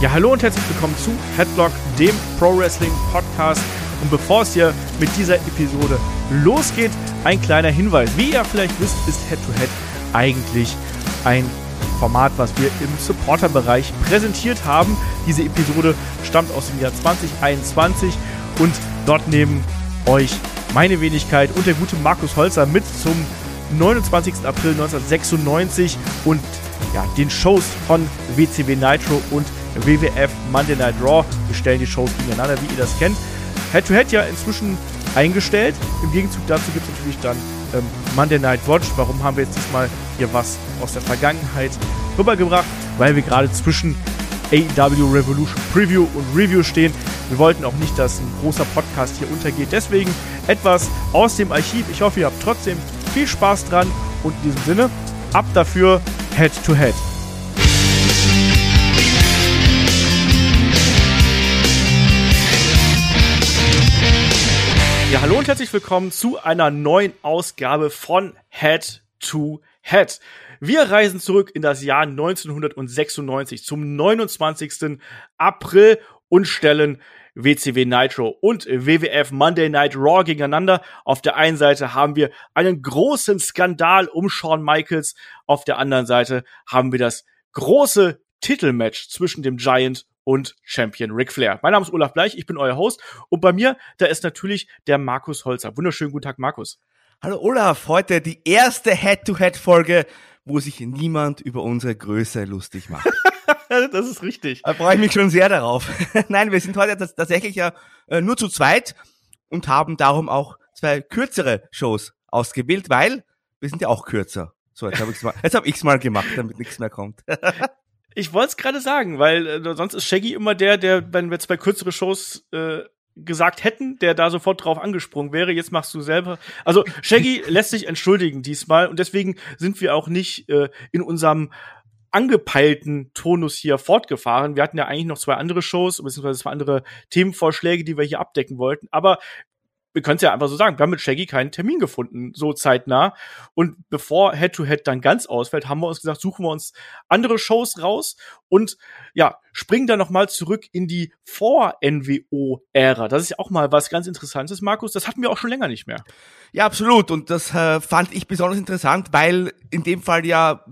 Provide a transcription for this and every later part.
Ja, hallo und herzlich willkommen zu Headlock, dem Pro Wrestling Podcast. Und bevor es hier mit dieser Episode losgeht, ein kleiner Hinweis. Wie ihr vielleicht wisst, ist Head-to-Head -Head eigentlich ein Format, was wir im Supporter-Bereich präsentiert haben. Diese Episode stammt aus dem Jahr 2021 und dort nehmen euch meine Wenigkeit und der gute Markus Holzer mit zum 29. April 1996 und ja, den Shows von WCW Nitro und WWF Monday Night Raw. Wir stellen die Shows gegeneinander, wie ihr das kennt. Head-to-Head -head ja inzwischen eingestellt. Im Gegenzug dazu gibt es natürlich dann ähm, Monday Night Watch. Warum haben wir jetzt diesmal hier was aus der Vergangenheit rübergebracht? Weil wir gerade zwischen AEW Revolution Preview und Review stehen. Wir wollten auch nicht, dass ein großer Podcast hier untergeht. Deswegen etwas aus dem Archiv. Ich hoffe, ihr habt trotzdem viel Spaß dran. Und in diesem Sinne, ab dafür, Head to Head. Ja, hallo und herzlich willkommen zu einer neuen Ausgabe von Head to Head. Wir reisen zurück in das Jahr 1996 zum 29. April und stellen WCW Nitro und WWF Monday Night Raw gegeneinander. Auf der einen Seite haben wir einen großen Skandal um Shawn Michaels, auf der anderen Seite haben wir das große Titelmatch zwischen dem Giant und Champion Ric Flair. Mein Name ist Olaf Bleich, ich bin euer Host und bei mir, da ist natürlich der Markus Holzer. Wunderschönen guten Tag, Markus. Hallo Olaf, heute die erste Head-to-Head-Folge, wo sich niemand über unsere Größe lustig macht. das ist richtig. Da freue ich mich schon sehr darauf. Nein, wir sind heute tatsächlich ja äh, nur zu zweit und haben darum auch zwei kürzere Shows ausgewählt, weil wir sind ja auch kürzer. So, jetzt habe ich es mal, jetzt hab ich's mal gemacht, damit nichts mehr kommt. Ich wollte es gerade sagen, weil äh, sonst ist Shaggy immer der, der, wenn wir zwei kürzere Shows äh, gesagt hätten, der da sofort drauf angesprungen wäre. Jetzt machst du selber. Also Shaggy lässt sich entschuldigen diesmal und deswegen sind wir auch nicht äh, in unserem angepeilten Tonus hier fortgefahren. Wir hatten ja eigentlich noch zwei andere Shows, beziehungsweise zwei andere Themenvorschläge, die wir hier abdecken wollten. Aber wir können es ja einfach so sagen, wir haben mit Shaggy keinen Termin gefunden, so zeitnah. Und bevor Head-to-Head -Head dann ganz ausfällt, haben wir uns gesagt, suchen wir uns andere Shows raus und ja, springen dann nochmal zurück in die Vor-NWO-Ära. Das ist ja auch mal was ganz Interessantes, Markus. Das hatten wir auch schon länger nicht mehr. Ja, absolut. Und das äh, fand ich besonders interessant, weil in dem Fall ja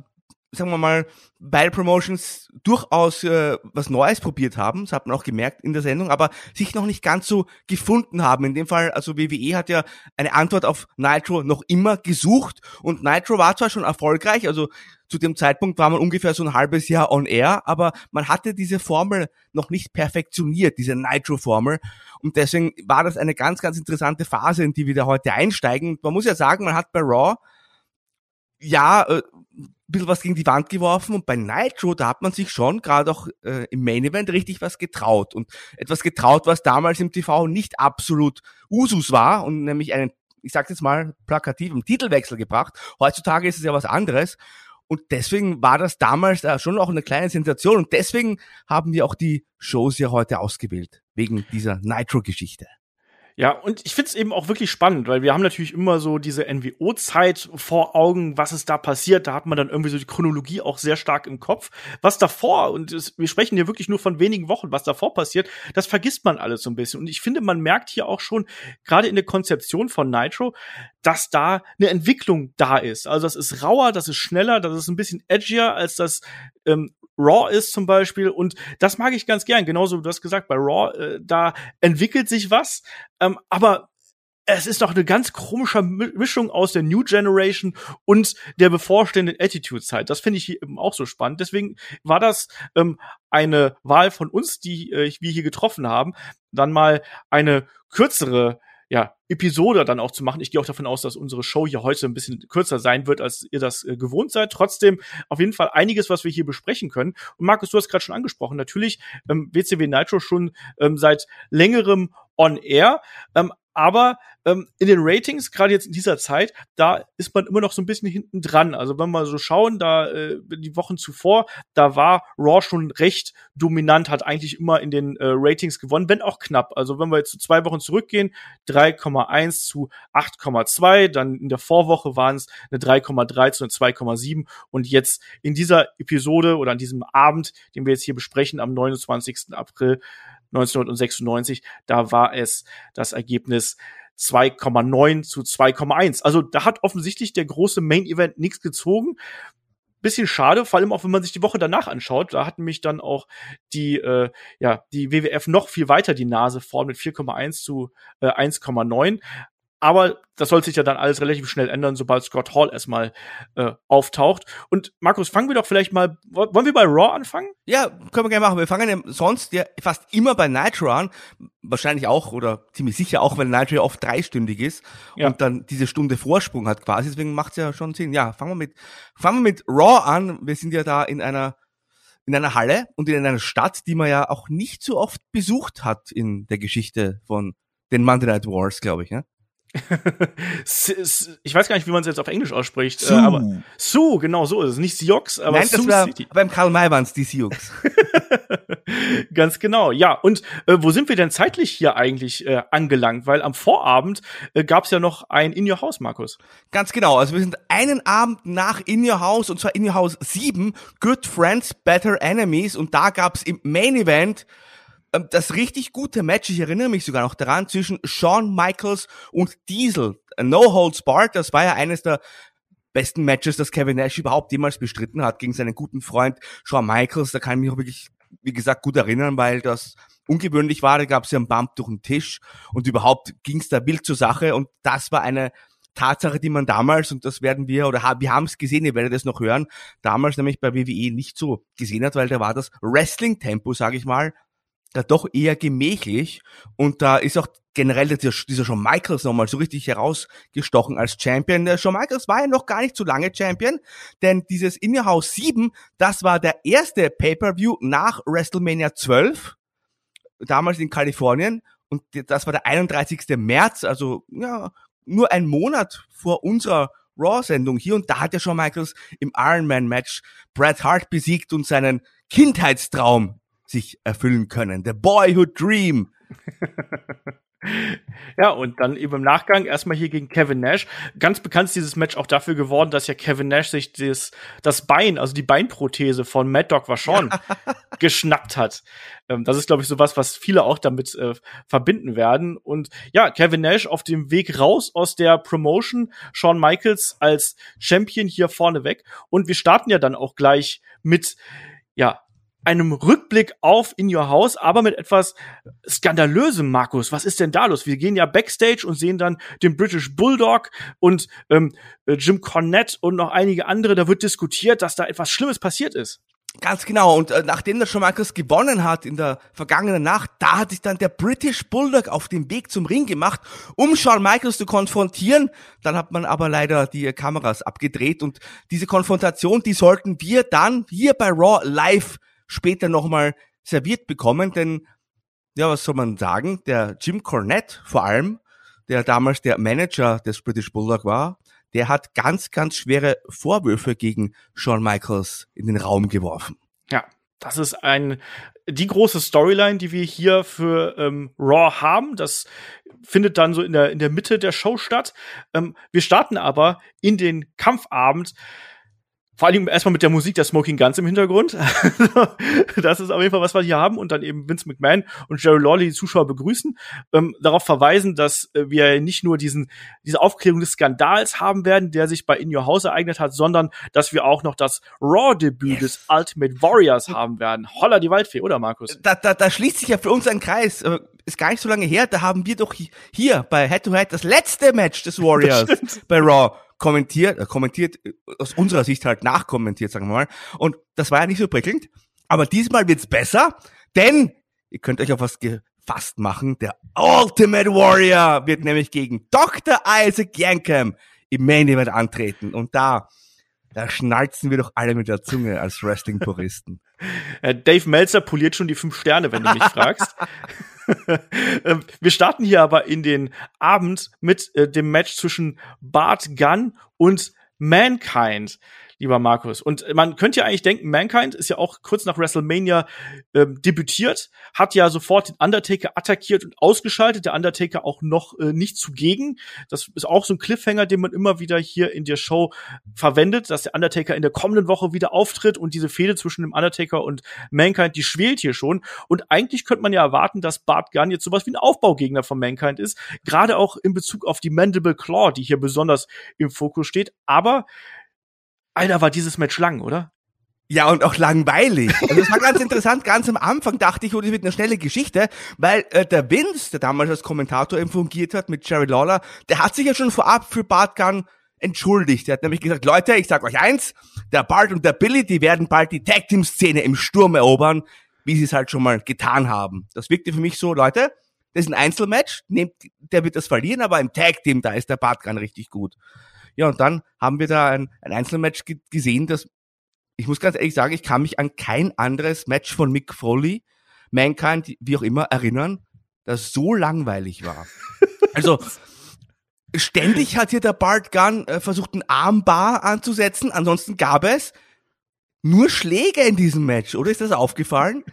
sagen wir mal, weil Promotions durchaus äh, was Neues probiert haben, das hat man auch gemerkt in der Sendung, aber sich noch nicht ganz so gefunden haben. In dem Fall, also WWE hat ja eine Antwort auf Nitro noch immer gesucht und Nitro war zwar schon erfolgreich, also zu dem Zeitpunkt war man ungefähr so ein halbes Jahr on air, aber man hatte diese Formel noch nicht perfektioniert, diese Nitro-Formel. Und deswegen war das eine ganz, ganz interessante Phase, in die wir da heute einsteigen. Man muss ja sagen, man hat bei Raw ja, äh, bisschen was gegen die Wand geworfen und bei Nitro, da hat man sich schon gerade auch äh, im Main Event richtig was getraut und etwas getraut, was damals im TV nicht absolut Usus war und nämlich einen, ich sag jetzt mal, plakativen Titelwechsel gebracht. Heutzutage ist es ja was anderes und deswegen war das damals äh, schon auch eine kleine Sensation und deswegen haben wir auch die Shows ja heute ausgewählt, wegen dieser Nitro-Geschichte. Ja, und ich finde es eben auch wirklich spannend, weil wir haben natürlich immer so diese NWO-Zeit vor Augen, was ist da passiert. Da hat man dann irgendwie so die Chronologie auch sehr stark im Kopf. Was davor, und es, wir sprechen hier wirklich nur von wenigen Wochen, was davor passiert, das vergisst man alles so ein bisschen. Und ich finde, man merkt hier auch schon, gerade in der Konzeption von Nitro, dass da eine Entwicklung da ist. Also das ist rauer, das ist schneller, das ist ein bisschen edgier als das ähm, Raw ist zum Beispiel. Und das mag ich ganz gern. Genauso, du hast gesagt, bei Raw, äh, da entwickelt sich was. Ähm, aber es ist doch eine ganz komische Mischung aus der New Generation und der bevorstehenden Attitude-Zeit. Das finde ich hier eben auch so spannend. Deswegen war das ähm, eine Wahl von uns, die äh, wir hier getroffen haben, dann mal eine kürzere ja, Episode dann auch zu machen. Ich gehe auch davon aus, dass unsere Show hier heute ein bisschen kürzer sein wird, als ihr das äh, gewohnt seid. Trotzdem auf jeden Fall einiges, was wir hier besprechen können. Und Markus, du hast gerade schon angesprochen, natürlich ähm, WCW Nitro schon ähm, seit längerem on air. Ähm, aber ähm, in den Ratings, gerade jetzt in dieser Zeit, da ist man immer noch so ein bisschen hinten dran. Also wenn wir so schauen, da äh, die Wochen zuvor, da war Raw schon recht dominant, hat eigentlich immer in den äh, Ratings gewonnen, wenn auch knapp. Also wenn wir jetzt zwei Wochen zurückgehen, 3,1 zu 8,2, dann in der Vorwoche waren es eine 3,3 zu eine 2,7 und jetzt in dieser Episode oder an diesem Abend, den wir jetzt hier besprechen, am 29. April 1996, da war es das Ergebnis 2,9 zu 2,1. Also da hat offensichtlich der große Main Event nichts gezogen. Bisschen schade, vor allem auch wenn man sich die Woche danach anschaut. Da hatten mich dann auch die, äh, ja, die WWF noch viel weiter die Nase vorn mit 4,1 zu äh, 1,9. Aber das soll sich ja dann alles relativ schnell ändern, sobald Scott Hall erstmal äh, auftaucht. Und Markus, fangen wir doch vielleicht mal, wollen wir bei Raw anfangen? Ja, können wir gerne machen. Wir fangen ja sonst ja fast immer bei Nitro an. Wahrscheinlich auch oder ziemlich sicher auch, weil Nitro oft dreistündig ist ja. und dann diese Stunde Vorsprung hat quasi. Deswegen macht es ja schon Sinn. Ja, fangen wir mit, fangen wir mit Raw an. Wir sind ja da in einer in einer Halle und in einer Stadt, die man ja auch nicht so oft besucht hat in der Geschichte von den Monday Night Wars, glaube ich. Ja? Ich weiß gar nicht, wie man es jetzt auf Englisch ausspricht. Sioux. Äh, aber Sioux, genau so ist es. Nicht Sioux, aber Nein, Sioux das war, City. Beim Karl May waren es die Sioux. Ganz genau, ja. Und äh, wo sind wir denn zeitlich hier eigentlich äh, angelangt? Weil am Vorabend äh, gab es ja noch ein In Your House, Markus. Ganz genau. Also wir sind einen Abend nach In Your House, und zwar In Your House 7, Good Friends, Better Enemies. Und da gab es im Main Event das richtig gute Match, ich erinnere mich sogar noch daran, zwischen Shawn Michaels und Diesel. No Holds Barred, das war ja eines der besten Matches, das Kevin Nash überhaupt jemals bestritten hat gegen seinen guten Freund Shawn Michaels. Da kann ich mich auch wirklich, wie gesagt, gut erinnern, weil das ungewöhnlich war. Da gab es ja einen Bump durch den Tisch und überhaupt ging es da wild zur Sache und das war eine Tatsache, die man damals, und das werden wir, oder wir haben es gesehen, ihr werdet es noch hören, damals nämlich bei WWE nicht so gesehen hat, weil da war das Wrestling-Tempo, sage ich mal, da doch eher gemächlich und da ist auch generell dieser, dieser Shawn Michaels nochmal so richtig herausgestochen als Champion. Der Shawn Michaels war ja noch gar nicht so lange Champion, denn dieses In Your House 7, das war der erste Pay-Per-View nach WrestleMania 12, damals in Kalifornien und das war der 31. März, also ja, nur ein Monat vor unserer Raw-Sendung hier und da hat ja Shawn Michaels im Ironman-Match Bret Hart besiegt und seinen Kindheitstraum sich erfüllen können. The Boyhood Dream. Ja, und dann eben im Nachgang erstmal hier gegen Kevin Nash. Ganz bekannt ist dieses Match auch dafür geworden, dass ja Kevin Nash sich das, das Bein, also die Beinprothese von Mad Dog Vachon geschnappt hat. Ähm, das ist, glaube ich, sowas, was viele auch damit äh, verbinden werden. Und ja, Kevin Nash auf dem Weg raus aus der Promotion, Shawn Michaels als Champion hier vorne weg. Und wir starten ja dann auch gleich mit, ja, einem Rückblick auf In Your House, aber mit etwas skandalösem, Markus. Was ist denn da los? Wir gehen ja backstage und sehen dann den British Bulldog und ähm, äh, Jim Cornette und noch einige andere. Da wird diskutiert, dass da etwas Schlimmes passiert ist. Ganz genau. Und äh, nachdem der Shawn Michaels gewonnen hat in der vergangenen Nacht, da hat sich dann der British Bulldog auf den Weg zum Ring gemacht, um Shawn Michaels zu konfrontieren. Dann hat man aber leider die Kameras abgedreht und diese Konfrontation, die sollten wir dann hier bei Raw live später nochmal serviert bekommen, denn ja, was soll man sagen? Der Jim Cornette vor allem, der damals der Manager des British Bulldog war, der hat ganz, ganz schwere Vorwürfe gegen Shawn Michaels in den Raum geworfen. Ja, das ist ein die große Storyline, die wir hier für ähm, Raw haben. Das findet dann so in der in der Mitte der Show statt. Ähm, wir starten aber in den Kampfabend vor allem erstmal mit der Musik der Smoking Guns im Hintergrund. das ist auf jeden Fall was, was wir hier haben. Und dann eben Vince McMahon und Jerry Lawley die Zuschauer begrüßen, ähm, darauf verweisen, dass äh, wir nicht nur diesen, diese Aufklärung des Skandals haben werden, der sich bei In Your House ereignet hat, sondern dass wir auch noch das Raw-Debüt des Ultimate Warriors haben werden. Holla die Waldfee, oder Markus? Da, da, da schließt sich ja für uns ein Kreis. Äh, ist gar nicht so lange her, da haben wir doch hier bei Head to Head das letzte Match des Warriors bei Raw kommentiert, äh, kommentiert, äh, aus unserer Sicht halt nachkommentiert, sagen wir mal. Und das war ja nicht so prickelnd. Aber diesmal wird's besser, denn ihr könnt euch auf was gefasst machen. Der Ultimate Warrior wird nämlich gegen Dr. Isaac Yankem im Main Event antreten. Und da, da schnalzen wir doch alle mit der Zunge als Wrestling-Puristen. Dave Meltzer poliert schon die fünf Sterne, wenn du mich fragst. Ähm, wir starten hier aber in den Abend mit äh, dem Match zwischen Bart Gunn und Mankind lieber Markus. Und man könnte ja eigentlich denken, Mankind ist ja auch kurz nach WrestleMania ähm, debütiert, hat ja sofort den Undertaker attackiert und ausgeschaltet, der Undertaker auch noch äh, nicht zugegen. Das ist auch so ein Cliffhanger, den man immer wieder hier in der Show verwendet, dass der Undertaker in der kommenden Woche wieder auftritt und diese Fehde zwischen dem Undertaker und Mankind, die schwelt hier schon. Und eigentlich könnte man ja erwarten, dass Bart Gunn jetzt sowas wie ein Aufbaugegner von Mankind ist, gerade auch in Bezug auf die Mandible Claw, die hier besonders im Fokus steht. Aber Alter, war dieses Match lang, oder? Ja, und auch langweilig. Also es war ganz interessant, ganz am Anfang dachte ich, oh, das wird eine schnelle Geschichte, weil äh, der Vince, der damals als Kommentator eben fungiert hat mit Jerry Lawler, der hat sich ja schon vorab für Bart Gunn entschuldigt. Er hat nämlich gesagt, Leute, ich sag euch eins, der Bart und der Billy, die werden bald die Tag Team Szene im Sturm erobern, wie sie es halt schon mal getan haben. Das wirkte für mich so, Leute, das ist ein Einzelmatch, nehmt, der wird das verlieren, aber im Tag Team, da ist der Bart Gunn richtig gut. Ja, und dann haben wir da ein, ein Einzelmatch gesehen, das, ich muss ganz ehrlich sagen, ich kann mich an kein anderes Match von Mick Foley, Mankind, wie auch immer, erinnern, das so langweilig war. Also, ständig hat hier der Bart Gunn äh, versucht, einen Armbar anzusetzen, ansonsten gab es nur Schläge in diesem Match, oder ist das aufgefallen?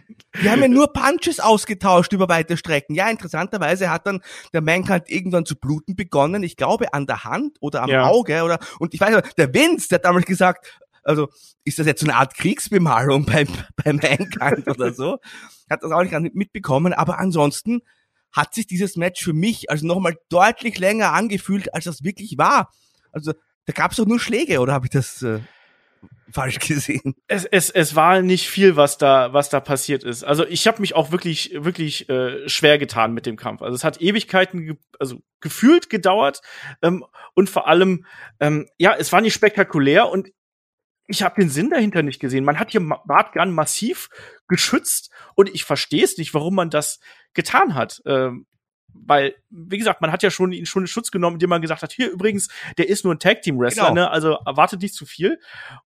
Die haben ja nur Punches ausgetauscht über weite Strecken. Ja, interessanterweise hat dann der Mankind irgendwann zu bluten begonnen. Ich glaube an der Hand oder am ja. Auge oder und ich weiß der Vince, der hat damals gesagt, also ist das jetzt so eine Art Kriegsbemalung beim beim Mankind oder so? Hat das auch nicht mitbekommen, aber ansonsten hat sich dieses Match für mich also nochmal deutlich länger angefühlt, als das wirklich war. Also da gab es doch nur Schläge, oder habe ich das äh, falsch gesehen. Es, es, es war nicht viel, was da, was da passiert ist. Also ich habe mich auch wirklich, wirklich äh, schwer getan mit dem Kampf. Also es hat Ewigkeiten, ge also gefühlt gedauert ähm, und vor allem, ähm, ja, es war nicht spektakulär und ich habe den Sinn dahinter nicht gesehen. Man hat hier Bart Gunn massiv geschützt und ich verstehe es nicht, warum man das getan hat. Ähm, weil, wie gesagt, man hat ja schon ihn schon in Schutz genommen, indem man gesagt hat, hier übrigens, der ist nur ein Tag Team Wrestler, genau. ne? Also erwartet nicht zu viel.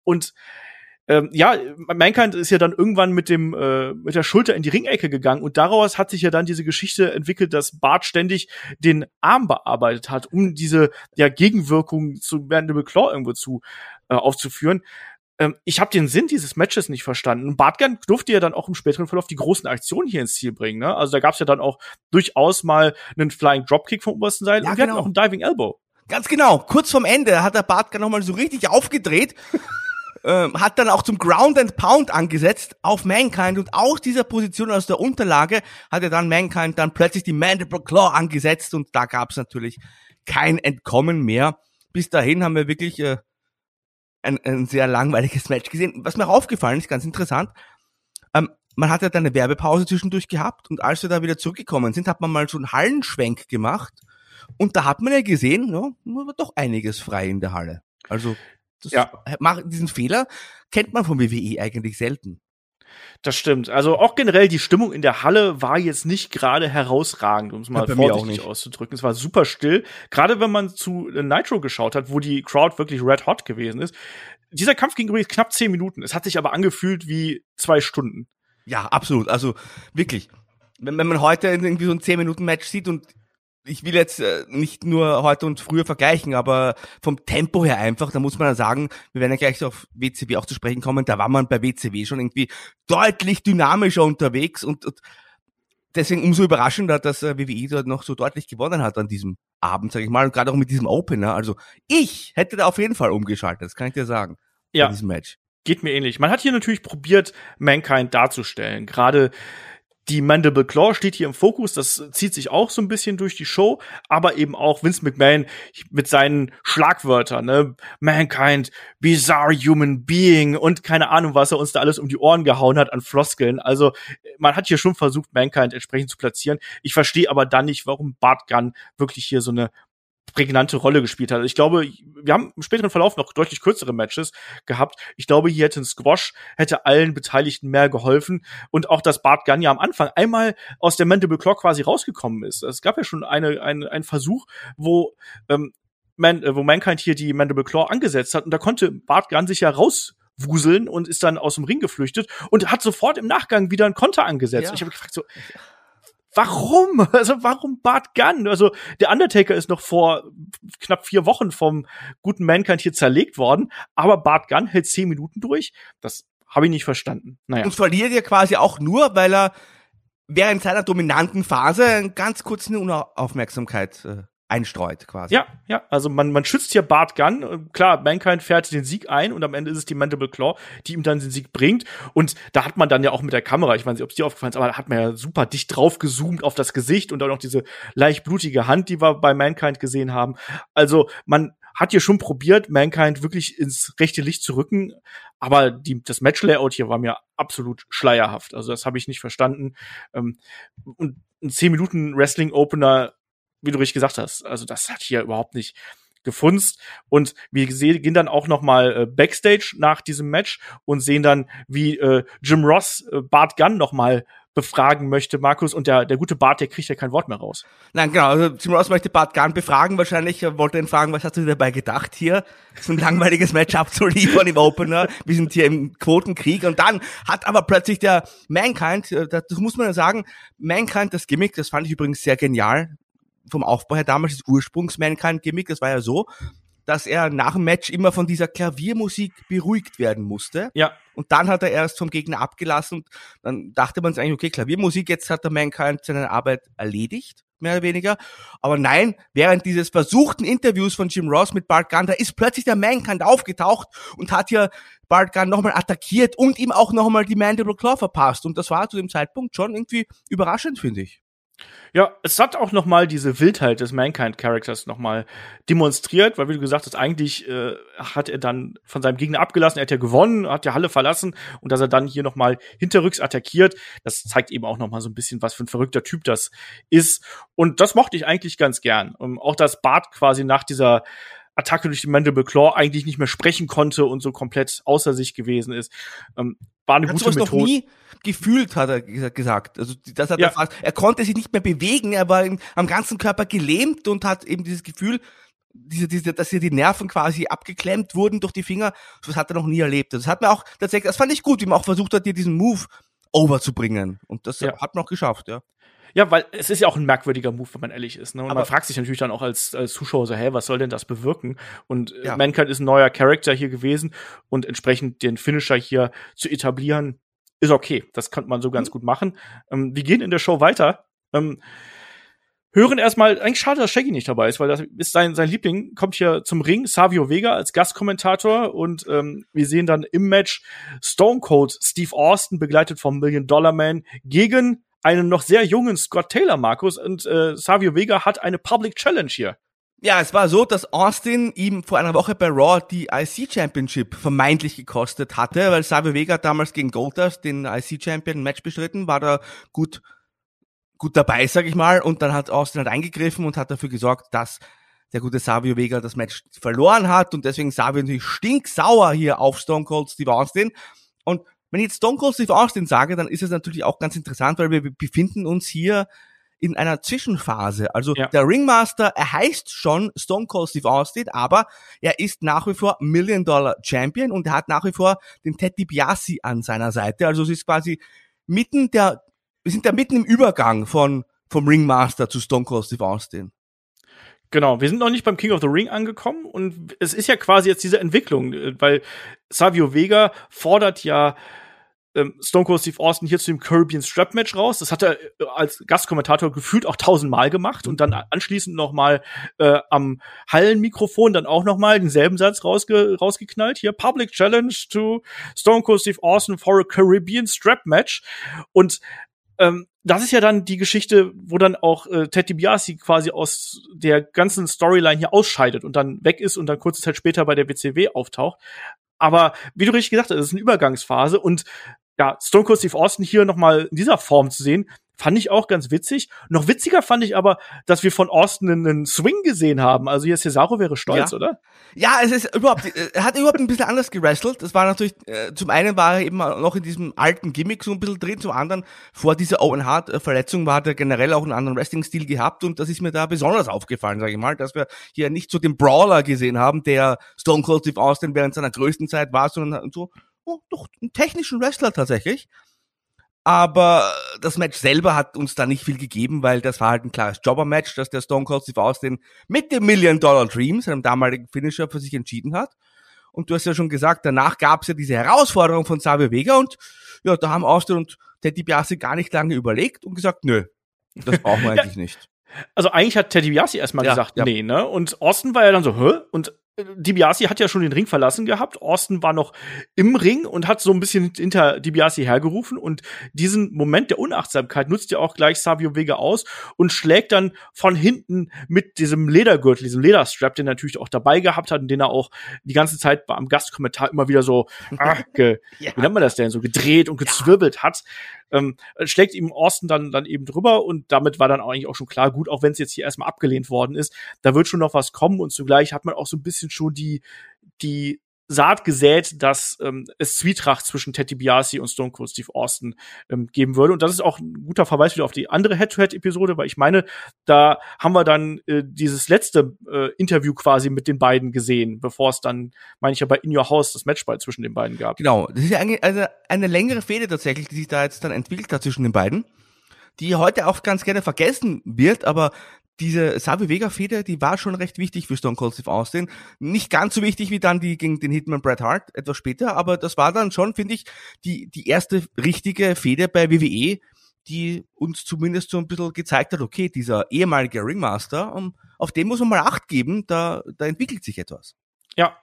Und ähm, ja, Mankind ist ja dann irgendwann mit dem äh, mit der Schulter in die Ringecke gegangen und daraus hat sich ja dann diese Geschichte entwickelt, dass Bart ständig den Arm bearbeitet hat, um diese ja Gegenwirkung zu Mandible Claw irgendwo zu äh, aufzuführen ähm, ich habe den Sinn dieses Matches nicht verstanden. Und Bartgan durfte ja dann auch im späteren Verlauf die großen Aktionen hier ins Ziel bringen. Ne? Also da gab es ja dann auch durchaus mal einen Flying Dropkick vom obersten Seil ja, und wir genau. hatten auch einen Diving Elbow. Ganz genau. Kurz vorm Ende hat der Bartgan nochmal so richtig aufgedreht. ähm, hat dann auch zum Ground and Pound angesetzt auf Mankind und auch dieser Position aus der Unterlage hat er dann Mankind dann plötzlich die Mandible Claw angesetzt und da gab es natürlich kein Entkommen mehr. Bis dahin haben wir wirklich äh, ein, ein sehr langweiliges Match gesehen. Was mir aufgefallen ist, ganz interessant, ähm, man hat ja dann eine Werbepause zwischendurch gehabt und als wir da wieder zurückgekommen sind, hat man mal so einen Hallenschwenk gemacht und da hat man ja gesehen, ja, war doch einiges frei in der Halle. Also das ja. macht, diesen Fehler kennt man vom WWE eigentlich selten. Das stimmt. Also auch generell die Stimmung in der Halle war jetzt nicht gerade herausragend, um es mal ja, vorsichtig auszudrücken. Es war super still. Gerade wenn man zu Nitro geschaut hat, wo die Crowd wirklich red hot gewesen ist. Dieser Kampf ging übrigens knapp zehn Minuten. Es hat sich aber angefühlt wie zwei Stunden. Ja, absolut. Also wirklich. Wenn, wenn man heute irgendwie so ein 10-Minuten-Match sieht und ich will jetzt äh, nicht nur heute und früher vergleichen, aber vom Tempo her einfach, da muss man ja sagen, wir werden ja gleich auf WCW auch zu sprechen kommen, da war man bei WCW schon irgendwie deutlich dynamischer unterwegs und, und deswegen umso überraschender, dass äh, WWE dort noch so deutlich gewonnen hat an diesem Abend, sag ich mal, und gerade auch mit diesem Opener. Also ich hätte da auf jeden Fall umgeschaltet, das kann ich dir sagen. Ja. Bei diesem Match. Geht mir ähnlich. Man hat hier natürlich probiert, Mankind darzustellen. Gerade die Mandible Claw steht hier im Fokus, das zieht sich auch so ein bisschen durch die Show, aber eben auch Vince McMahon mit seinen Schlagwörtern, ne? Mankind, bizarre human being und keine Ahnung, was er uns da alles um die Ohren gehauen hat an Floskeln. Also man hat hier schon versucht, Mankind entsprechend zu platzieren. Ich verstehe aber dann nicht, warum Bart Gunn wirklich hier so eine prägnante Rolle gespielt hat. Ich glaube, wir haben im späteren Verlauf noch deutlich kürzere Matches gehabt. Ich glaube, hier hätte ein Squash hätte allen Beteiligten mehr geholfen und auch, dass Bart Gunn ja am Anfang einmal aus der Mandible Claw quasi rausgekommen ist. Es gab ja schon eine, eine, einen Versuch, wo ähm, Man, äh, wo Mankind hier die Mandible Claw angesetzt hat und da konnte Bart Gunn sich ja rauswuseln und ist dann aus dem Ring geflüchtet und hat sofort im Nachgang wieder einen Konter angesetzt. Ja. Ich habe gefragt so, Warum? Also warum Bart Gunn? Also der Undertaker ist noch vor knapp vier Wochen vom guten Mankind hier zerlegt worden, aber Bart Gunn hält zehn Minuten durch. Das habe ich nicht verstanden. Naja. Und verliert ja quasi auch nur, weil er während seiner dominanten Phase ganz kurz eine Unaufmerksamkeit äh, einstreut quasi. Ja, ja, also man, man schützt hier Bart Gunn. Klar, Mankind fährt den Sieg ein und am Ende ist es die Mandible Claw, die ihm dann den Sieg bringt. Und da hat man dann ja auch mit der Kamera, ich weiß nicht, ob es dir aufgefallen ist, aber da hat man ja super dicht drauf gezoomt auf das Gesicht und dann noch diese leicht blutige Hand, die wir bei Mankind gesehen haben. Also man hat hier schon probiert, Mankind wirklich ins rechte Licht zu rücken, aber die, das Match-Layout hier war mir absolut schleierhaft. Also das habe ich nicht verstanden. Ähm, und ein 10 Minuten Wrestling-Opener wie du richtig gesagt hast, also das hat hier überhaupt nicht gefunzt. Und wir gehen dann auch noch mal äh, backstage nach diesem Match und sehen dann, wie äh, Jim Ross äh, Bart Gunn noch mal befragen möchte, Markus, und der, der gute Bart, der kriegt ja kein Wort mehr raus. Nein, genau, also Jim Ross möchte Bart Gunn befragen, wahrscheinlich. Wollte ihn fragen, was hast du dir dabei gedacht, hier so ein langweiliges Match abzuliefern im Opener, wir sind hier im Quotenkrieg. Und dann hat aber plötzlich der Mankind, äh, das muss man ja sagen, Mankind, das Gimmick, das fand ich übrigens sehr genial, vom Aufbau her damals das Ursprungs-Mankind-Gimmick, das war ja so, dass er nach dem Match immer von dieser Klaviermusik beruhigt werden musste. Ja. Und dann hat er erst vom Gegner abgelassen und dann dachte man sich eigentlich, okay, Klaviermusik, jetzt hat der Mankind seine Arbeit erledigt, mehr oder weniger. Aber nein, während dieses versuchten Interviews von Jim Ross mit Bart Gunn, da ist plötzlich der Mankind aufgetaucht und hat hier Bart Gunn nochmal attackiert und ihm auch nochmal die Mandible Claw verpasst. Und das war zu dem Zeitpunkt schon irgendwie überraschend, finde ich. Ja, es hat auch noch mal diese Wildheit des Mankind-Charakters noch mal demonstriert, weil wie du gesagt hast, eigentlich äh, hat er dann von seinem Gegner abgelassen, er hat ja gewonnen, hat die Halle verlassen und dass er dann hier noch mal hinterrücks attackiert, das zeigt eben auch noch mal so ein bisschen, was für ein verrückter Typ das ist und das mochte ich eigentlich ganz gern. Und auch dass Bart quasi nach dieser Attacke durch die Mandible Claw eigentlich nicht mehr sprechen konnte und so komplett außer sich gewesen ist. Ähm, war eine hat gute Methode. Noch nie gefühlt, hat er gesagt. Also das hat ja. er fast. Er konnte sich nicht mehr bewegen, er war am ganzen Körper gelähmt und hat eben dieses Gefühl, diese, diese, dass hier die Nerven quasi abgeklemmt wurden durch die Finger. Das hat er noch nie erlebt. Das hat mir auch tatsächlich, das fand ich gut, wie man auch versucht hat, hier diesen Move overzubringen. Und das ja. hat man auch geschafft, ja. Ja, weil es ist ja auch ein merkwürdiger Move, wenn man ehrlich ist. Ne? Und Aber man fragt sich natürlich dann auch als, als Zuschauer so, hey, was soll denn das bewirken? Und äh, ja. Mankind ist ein neuer Charakter hier gewesen und entsprechend den Finisher hier zu etablieren, ist okay. Das könnte man so ganz mhm. gut machen. Ähm, wir gehen in der Show weiter. Ähm, hören erstmal, eigentlich schade, dass Shaggy nicht dabei ist, weil das ist sein, sein Liebling, kommt hier zum Ring, Savio Vega als Gastkommentator und ähm, wir sehen dann im Match Stone Cold Steve Austin, begleitet vom Million Dollar Man, gegen einen noch sehr jungen Scott Taylor, Markus, und äh, Savio Vega hat eine Public Challenge hier. Ja, es war so, dass Austin ihm vor einer Woche bei Raw die IC Championship vermeintlich gekostet hatte, weil Savio Vega damals gegen Goldust den IC Champion Match bestritten, war da gut gut dabei, sag ich mal, und dann hat Austin halt eingegriffen und hat dafür gesorgt, dass der gute Savio Vega das Match verloren hat. Und deswegen Savio natürlich stinksauer hier auf Stone Cold Steve Austin wenn ich jetzt Stone Cold Steve Austin sage, dann ist es natürlich auch ganz interessant, weil wir befinden uns hier in einer Zwischenphase. Also ja. der Ringmaster, er heißt schon Stone Cold Steve Austin, aber er ist nach wie vor Million Dollar Champion und er hat nach wie vor den Ted DiBiase an seiner Seite. Also es ist quasi mitten der, wir sind da mitten im Übergang von vom Ringmaster zu Stone Cold Steve Austin. Genau, wir sind noch nicht beim King of the Ring angekommen und es ist ja quasi jetzt diese Entwicklung, äh, weil Savio Vega fordert ja ähm, Stone Cold Steve Austin hier zu dem Caribbean Strap Match raus. Das hat er äh, als Gastkommentator gefühlt auch tausendmal gemast und dann anschließend noch mal äh, am Hallenmikrofon dann auch noch mal denselben Satz rausge rausgeknallt. Hier Public Challenge to Stone Cold Steve Austin for a Caribbean Strap Match und ähm, das ist ja dann die Geschichte, wo dann auch äh, Ted DiBiase quasi aus der ganzen Storyline hier ausscheidet und dann weg ist und dann kurze Zeit später bei der WCW auftaucht. Aber wie du richtig gesagt hast, es ist eine Übergangsphase und ja, Stone Cold Steve Austin hier nochmal in dieser Form zu sehen, fand ich auch ganz witzig. Noch witziger fand ich aber, dass wir von Austin einen Swing gesehen haben. Also hier Cesaro wäre stolz, ja. oder? Ja, es ist überhaupt, er hat überhaupt ein bisschen anders gewrestelt. Das war natürlich, äh, zum einen war er eben noch in diesem alten Gimmick so ein bisschen drin, zum anderen vor dieser Owen Hart Verletzung war er generell auch einen anderen Wrestling-Stil gehabt und das ist mir da besonders aufgefallen, sage ich mal, dass wir hier nicht so den Brawler gesehen haben, der Stone Cold Steve Austin während seiner größten Zeit war, sondern so, oh, doch, einen technischen Wrestler tatsächlich. Aber das Match selber hat uns da nicht viel gegeben, weil das war halt ein klares Jobber-Match, dass der Stone Cold Steve Austin mit dem Million Dollar Dream, seinem damaligen Finisher, für sich entschieden hat. Und du hast ja schon gesagt, danach gab es ja diese Herausforderung von Savio Vega und ja, da haben Austin und Teddy Biasi gar nicht lange überlegt und gesagt, nö, das brauchen wir eigentlich nicht. Also eigentlich hat Teddy Biasi erstmal ja, gesagt, ja. nee, ne? Und Austin war ja dann so, hä? Und DiBiase hat ja schon den Ring verlassen gehabt. Austin war noch im Ring und hat so ein bisschen hinter DiBiase hergerufen. Und diesen Moment der Unachtsamkeit nutzt ja auch gleich Savio Vega aus und schlägt dann von hinten mit diesem Ledergürtel, diesem Lederstrap, den er natürlich auch dabei gehabt hat und den er auch die ganze Zeit am Gastkommentar immer wieder so, ach, ge, ja. wie nennt man das denn, so gedreht und gezwirbelt ja. hat ähm, schlägt ihm Austin dann, dann eben drüber und damit war dann eigentlich auch schon klar, gut, auch wenn es jetzt hier erstmal abgelehnt worden ist, da wird schon noch was kommen und zugleich hat man auch so ein bisschen schon die, die Saat gesät, dass ähm, es Zwietracht zwischen Teddy Biasi und Stone Cold Steve Austin ähm, geben würde. Und das ist auch ein guter Verweis wieder auf die andere Head-to-Head-Episode, weil ich meine, da haben wir dann äh, dieses letzte äh, Interview quasi mit den beiden gesehen, bevor es dann, meine ich ja, bei In Your House das Matchball zwischen den beiden gab. Genau, das ist ja eigentlich also eine längere Fehde tatsächlich, die sich da jetzt dann entwickelt hat zwischen den beiden die heute auch ganz gerne vergessen wird, aber diese Savio Vega Feder, die war schon recht wichtig für Stone Cold Steve Austin. Nicht ganz so wichtig wie dann die gegen den Hitman Bret Hart etwas später, aber das war dann schon, finde ich, die, die erste richtige Feder bei WWE, die uns zumindest so ein bisschen gezeigt hat, okay, dieser ehemalige Ringmaster, um, auf den muss man mal Acht geben, da, da entwickelt sich etwas. Ja,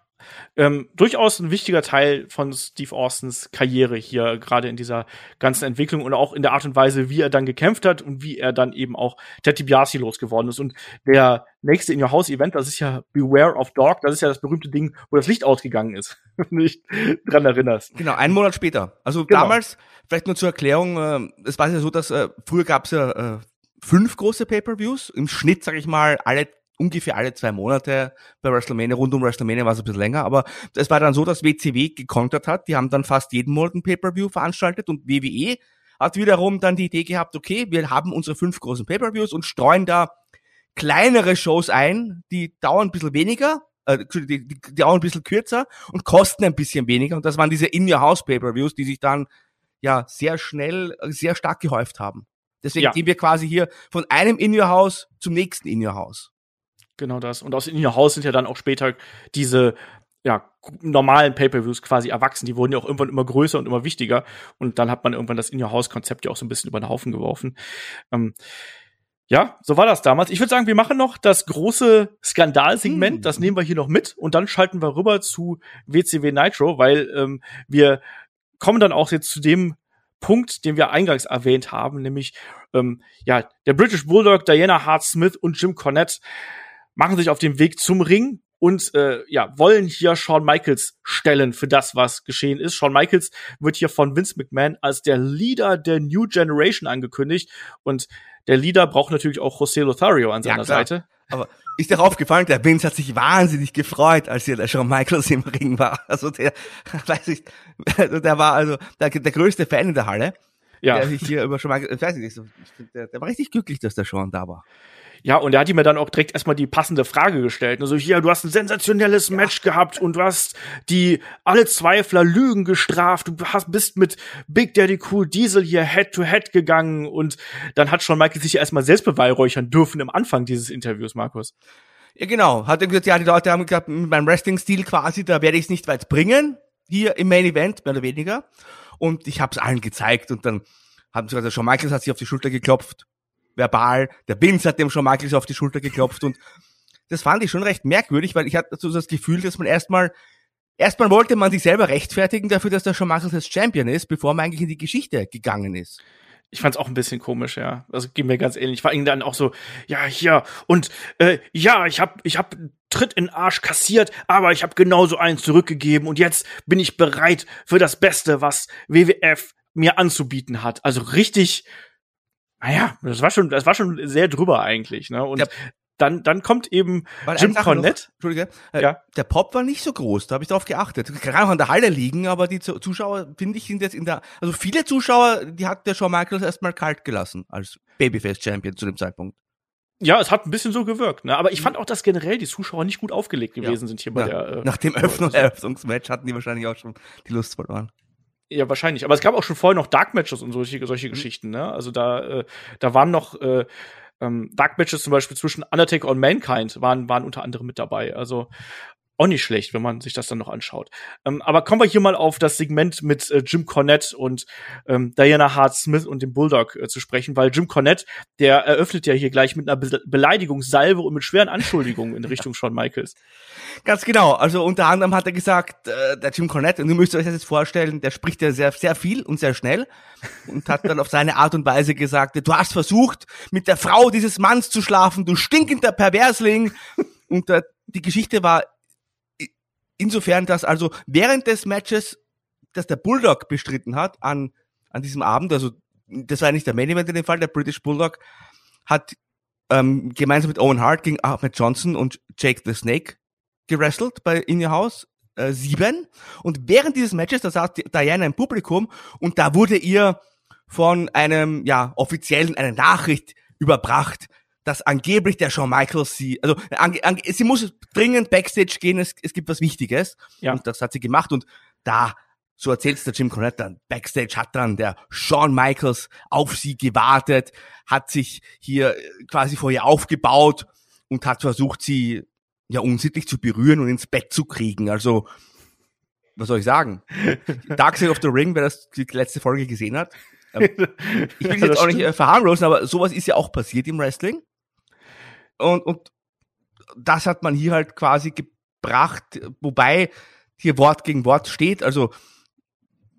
ähm, durchaus ein wichtiger Teil von Steve Austins Karriere hier, gerade in dieser ganzen Entwicklung und auch in der Art und Weise, wie er dann gekämpft hat und wie er dann eben auch Teddy Biasi losgeworden ist. Und der nächste In Your House Event, das ist ja Beware of Dog, das ist ja das berühmte Ding, wo das Licht ausgegangen ist, wenn du dich dran erinnerst. Genau, einen Monat später. Also genau. damals, vielleicht nur zur Erklärung, äh, es war ja so, dass äh, früher gab es ja äh, fünf große Pay-Per-Views, im Schnitt, sage ich mal, alle ungefähr alle zwei Monate bei WrestleMania, rund um WrestleMania war es ein bisschen länger, aber es war dann so, dass WCW gekontert hat, die haben dann fast jeden Monat ein Pay-Per-View veranstaltet und WWE hat wiederum dann die Idee gehabt, okay, wir haben unsere fünf großen Pay-Per-Views und streuen da kleinere Shows ein, die dauern ein bisschen weniger, äh, die, die, die dauern ein bisschen kürzer und kosten ein bisschen weniger und das waren diese In-Your-House Pay-Per-Views, die sich dann ja sehr schnell, sehr stark gehäuft haben. Deswegen ja. gehen wir quasi hier von einem In-Your-House zum nächsten In-Your-House. Genau das. Und aus In Your House sind ja dann auch später diese ja, normalen Pay-Per-Views quasi erwachsen. Die wurden ja auch irgendwann immer größer und immer wichtiger. Und dann hat man irgendwann das In Your House-Konzept ja auch so ein bisschen über den Haufen geworfen. Ähm, ja, so war das damals. Ich würde sagen, wir machen noch das große Skandalsegment. Hm. Das nehmen wir hier noch mit. Und dann schalten wir rüber zu WCW Nitro, weil ähm, wir kommen dann auch jetzt zu dem Punkt, den wir eingangs erwähnt haben, nämlich ähm, ja der British Bulldog, Diana Hart Smith und Jim Cornette machen sich auf den Weg zum Ring und äh, ja, wollen hier Shawn Michaels stellen für das, was geschehen ist. Shawn Michaels wird hier von Vince McMahon als der Leader der New Generation angekündigt und der Leader braucht natürlich auch José Lothario an seiner ja, Seite. Aber ist dir aufgefallen, der Vince hat sich wahnsinnig gefreut, als hier der Shawn Michaels im Ring war. Also der, weiß ich, der war also der, der größte Fan in der Halle. Ja. Der sich hier über Shawn Michaels, weiß ich nicht, der, der war richtig glücklich, dass der Shawn da war. Ja, und er hat ihm ja dann auch direkt erstmal die passende Frage gestellt. Also hier, du hast ein sensationelles Match gehabt und du hast die alle Zweifler Lügen gestraft. Du hast, bist mit Big Daddy Cool Diesel hier Head to Head gegangen und dann hat schon Michael sich ja erstmal selbst beweihräuchern dürfen im Anfang dieses Interviews, Markus. Ja, genau. Hat er gesagt, ja, die Leute haben gesagt, mit meinem Wrestling-Stil quasi, da werde ich es nicht weit bringen. Hier im Main Event, mehr oder weniger. Und ich habe es allen gezeigt und dann haben sie also schon Michaels hat sich auf die Schulter geklopft verbal. Der Vince hat dem schon Michaels auf die Schulter geklopft und das fand ich schon recht merkwürdig, weil ich hatte so das Gefühl, dass man erstmal erstmal wollte man sich selber rechtfertigen dafür, dass der Shawn Michaels jetzt Champion ist, bevor man eigentlich in die Geschichte gegangen ist. Ich fand's auch ein bisschen komisch, ja. Also ging mir ganz ähnlich. War ihnen dann auch so, ja, hier und äh, ja, ich hab, ich hab Tritt in Arsch kassiert, aber ich hab genauso einen zurückgegeben und jetzt bin ich bereit für das Beste, was WWF mir anzubieten hat. Also richtig naja, das war schon, das war schon sehr drüber eigentlich, ne? Und ja. dann, dann kommt eben Weil Jim Cornette. Entschuldige, äh, ja. der Pop war nicht so groß, da habe ich drauf geachtet. Kann auch an der Halle liegen, aber die Zuschauer, finde ich, sind jetzt in der, also viele Zuschauer, die hat der Shawn Michaels erstmal kalt gelassen als Babyface-Champion zu dem Zeitpunkt. Ja, es hat ein bisschen so gewirkt, ne? Aber ich fand auch, dass generell die Zuschauer nicht gut aufgelegt gewesen ja. sind hier bei ja. der. Äh, Nach dem Öffnung Eröffnungsmatch hatten die wahrscheinlich auch schon die Lust verloren. Ja, wahrscheinlich. Aber es gab auch schon vorher noch Dark Matches und solche, solche mhm. Geschichten, ne? Also da, äh, da waren noch äh, ähm, Dark Matches zum Beispiel zwischen Undertaker und Mankind waren, waren unter anderem mit dabei. Also auch nicht schlecht, wenn man sich das dann noch anschaut. Ähm, aber kommen wir hier mal auf das Segment mit äh, Jim Cornette und ähm, Diana Hart Smith und dem Bulldog äh, zu sprechen, weil Jim Cornette, der eröffnet ja hier gleich mit einer Be Beleidigungssalve und mit schweren Anschuldigungen in Richtung Shawn Michaels. Ganz genau. Also unter anderem hat er gesagt, äh, der Jim Cornette, und ihr müsst euch das jetzt vorstellen, der spricht ja sehr, sehr viel und sehr schnell und hat dann auf seine Art und Weise gesagt, du hast versucht, mit der Frau dieses Manns zu schlafen, du stinkender Perversling. Und äh, die Geschichte war insofern, dass also während des Matches, das der Bulldog bestritten hat an, an diesem Abend, also das war nicht der Main Event in dem Fall, der British Bulldog hat ähm, gemeinsam mit Owen Hart gegen Ahmed Johnson und Jake the Snake gewrestelt bei In Your House äh, 7 und während dieses Matches, da saß Diana im Publikum und da wurde ihr von einem ja offiziellen eine Nachricht überbracht, dass angeblich der Shawn Michaels sie, also ange, ange, sie muss dringend Backstage gehen, es, es gibt was Wichtiges. Ja. Und das hat sie gemacht und da, so erzählt's der Jim Cornette dann, Backstage hat dann der Shawn Michaels auf sie gewartet, hat sich hier quasi vor ihr aufgebaut und hat versucht, sie ja unsittlich zu berühren und ins Bett zu kriegen. Also, was soll ich sagen? Dark Side of the Ring, wer das die letzte Folge gesehen hat. Ähm, ich will jetzt auch nicht äh, verharmlosen, aber sowas ist ja auch passiert im Wrestling. Und, und das hat man hier halt quasi gebracht, wobei hier Wort gegen Wort steht. Also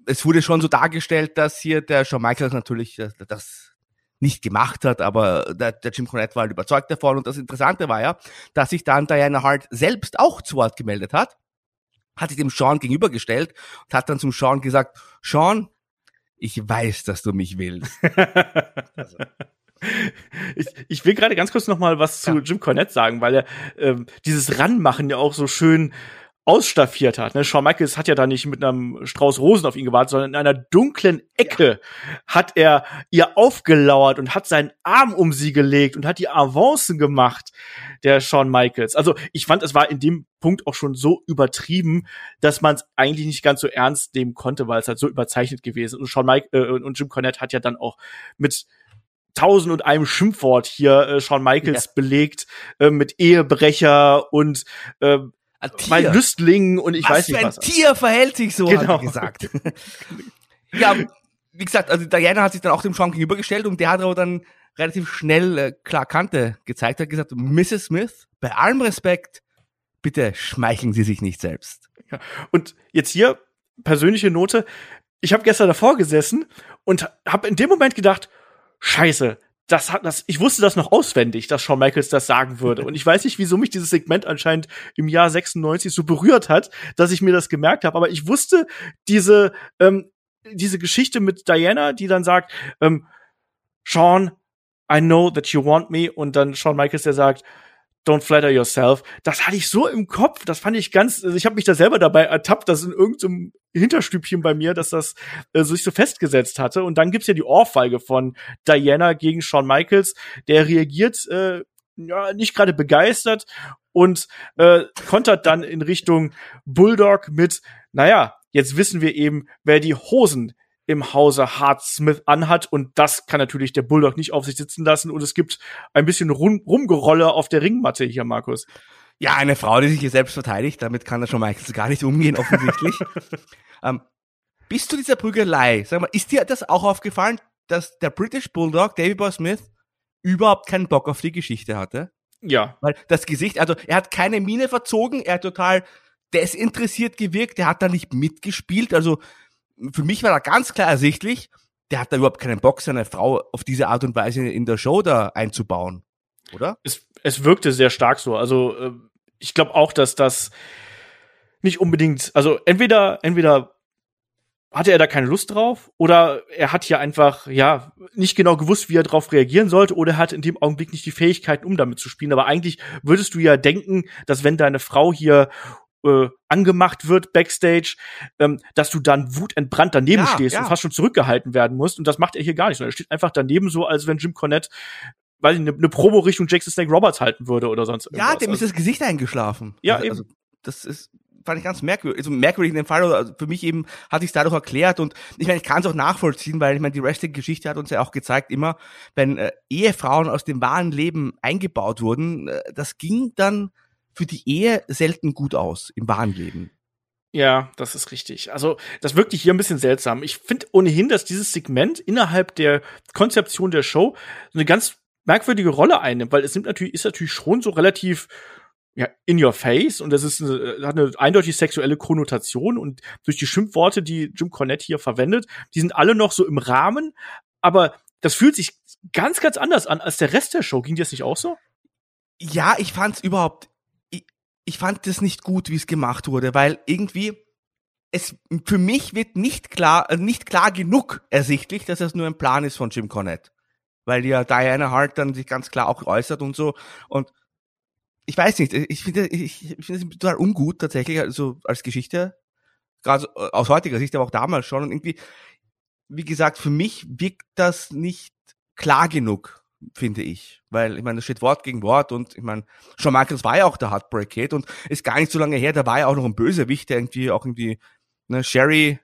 es wurde schon so dargestellt, dass hier der Shawn Michaels natürlich das nicht gemacht hat, aber der, der Jim Cornette war halt überzeugt davon. Und das Interessante war ja, dass sich dann Diana Hart selbst auch zu Wort gemeldet hat, hat sich dem Sean gegenübergestellt und hat dann zum Sean gesagt, Sean, ich weiß, dass du mich willst. also ich, ich will gerade ganz kurz noch mal was zu ja. Jim Cornette sagen, weil er ähm, dieses Ranmachen ja auch so schön ausstaffiert hat. Ne? Shawn Michaels hat ja da nicht mit einem Strauß Rosen auf ihn gewartet, sondern in einer dunklen Ecke ja. hat er ihr aufgelauert und hat seinen Arm um sie gelegt und hat die Avancen gemacht, der Shawn Michaels. Also ich fand, es war in dem Punkt auch schon so übertrieben, dass man es eigentlich nicht ganz so ernst nehmen konnte, weil es halt so überzeichnet gewesen ist. Und Shawn Mike äh, und Jim Cornette hat ja dann auch mit tausend und einem Schimpfwort hier äh, Shawn Michaels ja. belegt äh, mit Ehebrecher und äh, mein Lüstling und ich was weiß nicht was. Ein Tier verhält sich so, genau. hat er gesagt. ja, wie gesagt, also Diana hat sich dann auch dem Sean gegenübergestellt und der hat aber dann relativ schnell äh, klar Kante gezeigt, hat gesagt, Mrs. Smith, bei allem Respekt, bitte schmeicheln Sie sich nicht selbst. Ja. Und jetzt hier persönliche Note. Ich habe gestern davor gesessen und habe in dem Moment gedacht, Scheiße, das hat das, ich wusste das noch auswendig, dass Shawn Michaels das sagen würde. Und ich weiß nicht, wieso mich dieses Segment anscheinend im Jahr 96 so berührt hat, dass ich mir das gemerkt habe. Aber ich wusste diese, ähm, diese Geschichte mit Diana, die dann sagt, ähm, Sean, I know that you want me. Und dann Shawn Michaels, der sagt, Don't flatter yourself. Das hatte ich so im Kopf. Das fand ich ganz, also ich habe mich da selber dabei ertappt, dass in irgendeinem Hinterstübchen bei mir, dass das äh, sich so festgesetzt hatte. Und dann gibt's ja die Ohrfeige von Diana gegen Shawn Michaels. Der reagiert äh, ja nicht gerade begeistert und äh, kontert dann in Richtung Bulldog mit, naja, jetzt wissen wir eben, wer die Hosen im Hause Hart Smith anhat und das kann natürlich der Bulldog nicht auf sich sitzen lassen und es gibt ein bisschen Rum Rumgerolle auf der Ringmatte hier, Markus. Ja, eine Frau, die sich hier selbst verteidigt, damit kann er schon Michaels gar nicht umgehen, offensichtlich. ähm, bis zu dieser Prügelei, sag mal, ist dir das auch aufgefallen, dass der British Bulldog, Davy Boy Smith, überhaupt keinen Bock auf die Geschichte hatte? Ja. Weil das Gesicht, also er hat keine Miene verzogen, er hat total desinteressiert gewirkt, er hat da nicht mitgespielt, also für mich war da ganz klar ersichtlich, der hat da überhaupt keinen Bock, seine Frau auf diese Art und Weise in der Show da einzubauen, oder? Es, es wirkte sehr stark so. Also äh, ich glaube auch, dass das nicht unbedingt, also entweder, entweder hatte er da keine Lust drauf oder er hat hier einfach, ja, nicht genau gewusst, wie er darauf reagieren sollte oder er hat in dem Augenblick nicht die Fähigkeiten, um damit zu spielen. Aber eigentlich würdest du ja denken, dass wenn deine Frau hier äh, angemacht wird backstage, ähm, dass du dann wutentbrannt daneben ja, stehst ja. und fast schon zurückgehalten werden musst. Und das macht er hier gar nicht. Sondern er steht einfach daneben so, als wenn Jim Cornette weil ich, eine, eine Promo Richtung Jackson Snake Roberts halten würde oder sonst irgendwas. Ja, dem ist also das Gesicht eingeschlafen. Ja, also, eben. das ist fand ich ganz merkwürdig, also merkwürdig in dem Fall, oder für mich eben hat sich dadurch erklärt und ich meine, ich kann es auch nachvollziehen, weil ich meine, die Wrestling-Geschichte hat uns ja auch gezeigt, immer, wenn äh, Ehefrauen aus dem wahren Leben eingebaut wurden, äh, das ging dann für die Ehe selten gut aus im wahren Leben. Ja, das ist richtig. Also, das wirkt hier ein bisschen seltsam. Ich finde ohnehin, dass dieses Segment innerhalb der Konzeption der Show eine ganz merkwürdige Rolle einnimmt, weil es nimmt natürlich, ist natürlich schon so relativ ja, in your face und das ist eine, hat eine eindeutig sexuelle Konnotation und durch die Schimpfworte, die Jim Cornette hier verwendet, die sind alle noch so im Rahmen, aber das fühlt sich ganz, ganz anders an als der Rest der Show. Ging dir das nicht auch so? Ja, ich fand's überhaupt, ich, fand das nicht gut, wie es gemacht wurde, weil irgendwie es für mich wird nicht klar, äh, nicht klar genug ersichtlich, dass es nur ein Plan ist von Jim Cornette. Weil ja Diana Hart dann sich ganz klar auch äußert und so. Und ich weiß nicht, ich finde ich, finde es total ungut tatsächlich, also als Geschichte, gerade aus heutiger Sicht, aber auch damals schon. Und irgendwie, wie gesagt, für mich wirkt das nicht klar genug, finde ich. Weil, ich meine, das steht Wort gegen Wort und ich meine, Shawn Michaels war ja auch der Heartbreak Kid und ist gar nicht so lange her, da war ja auch noch ein Bösewicht, der irgendwie auch irgendwie ne, Sherry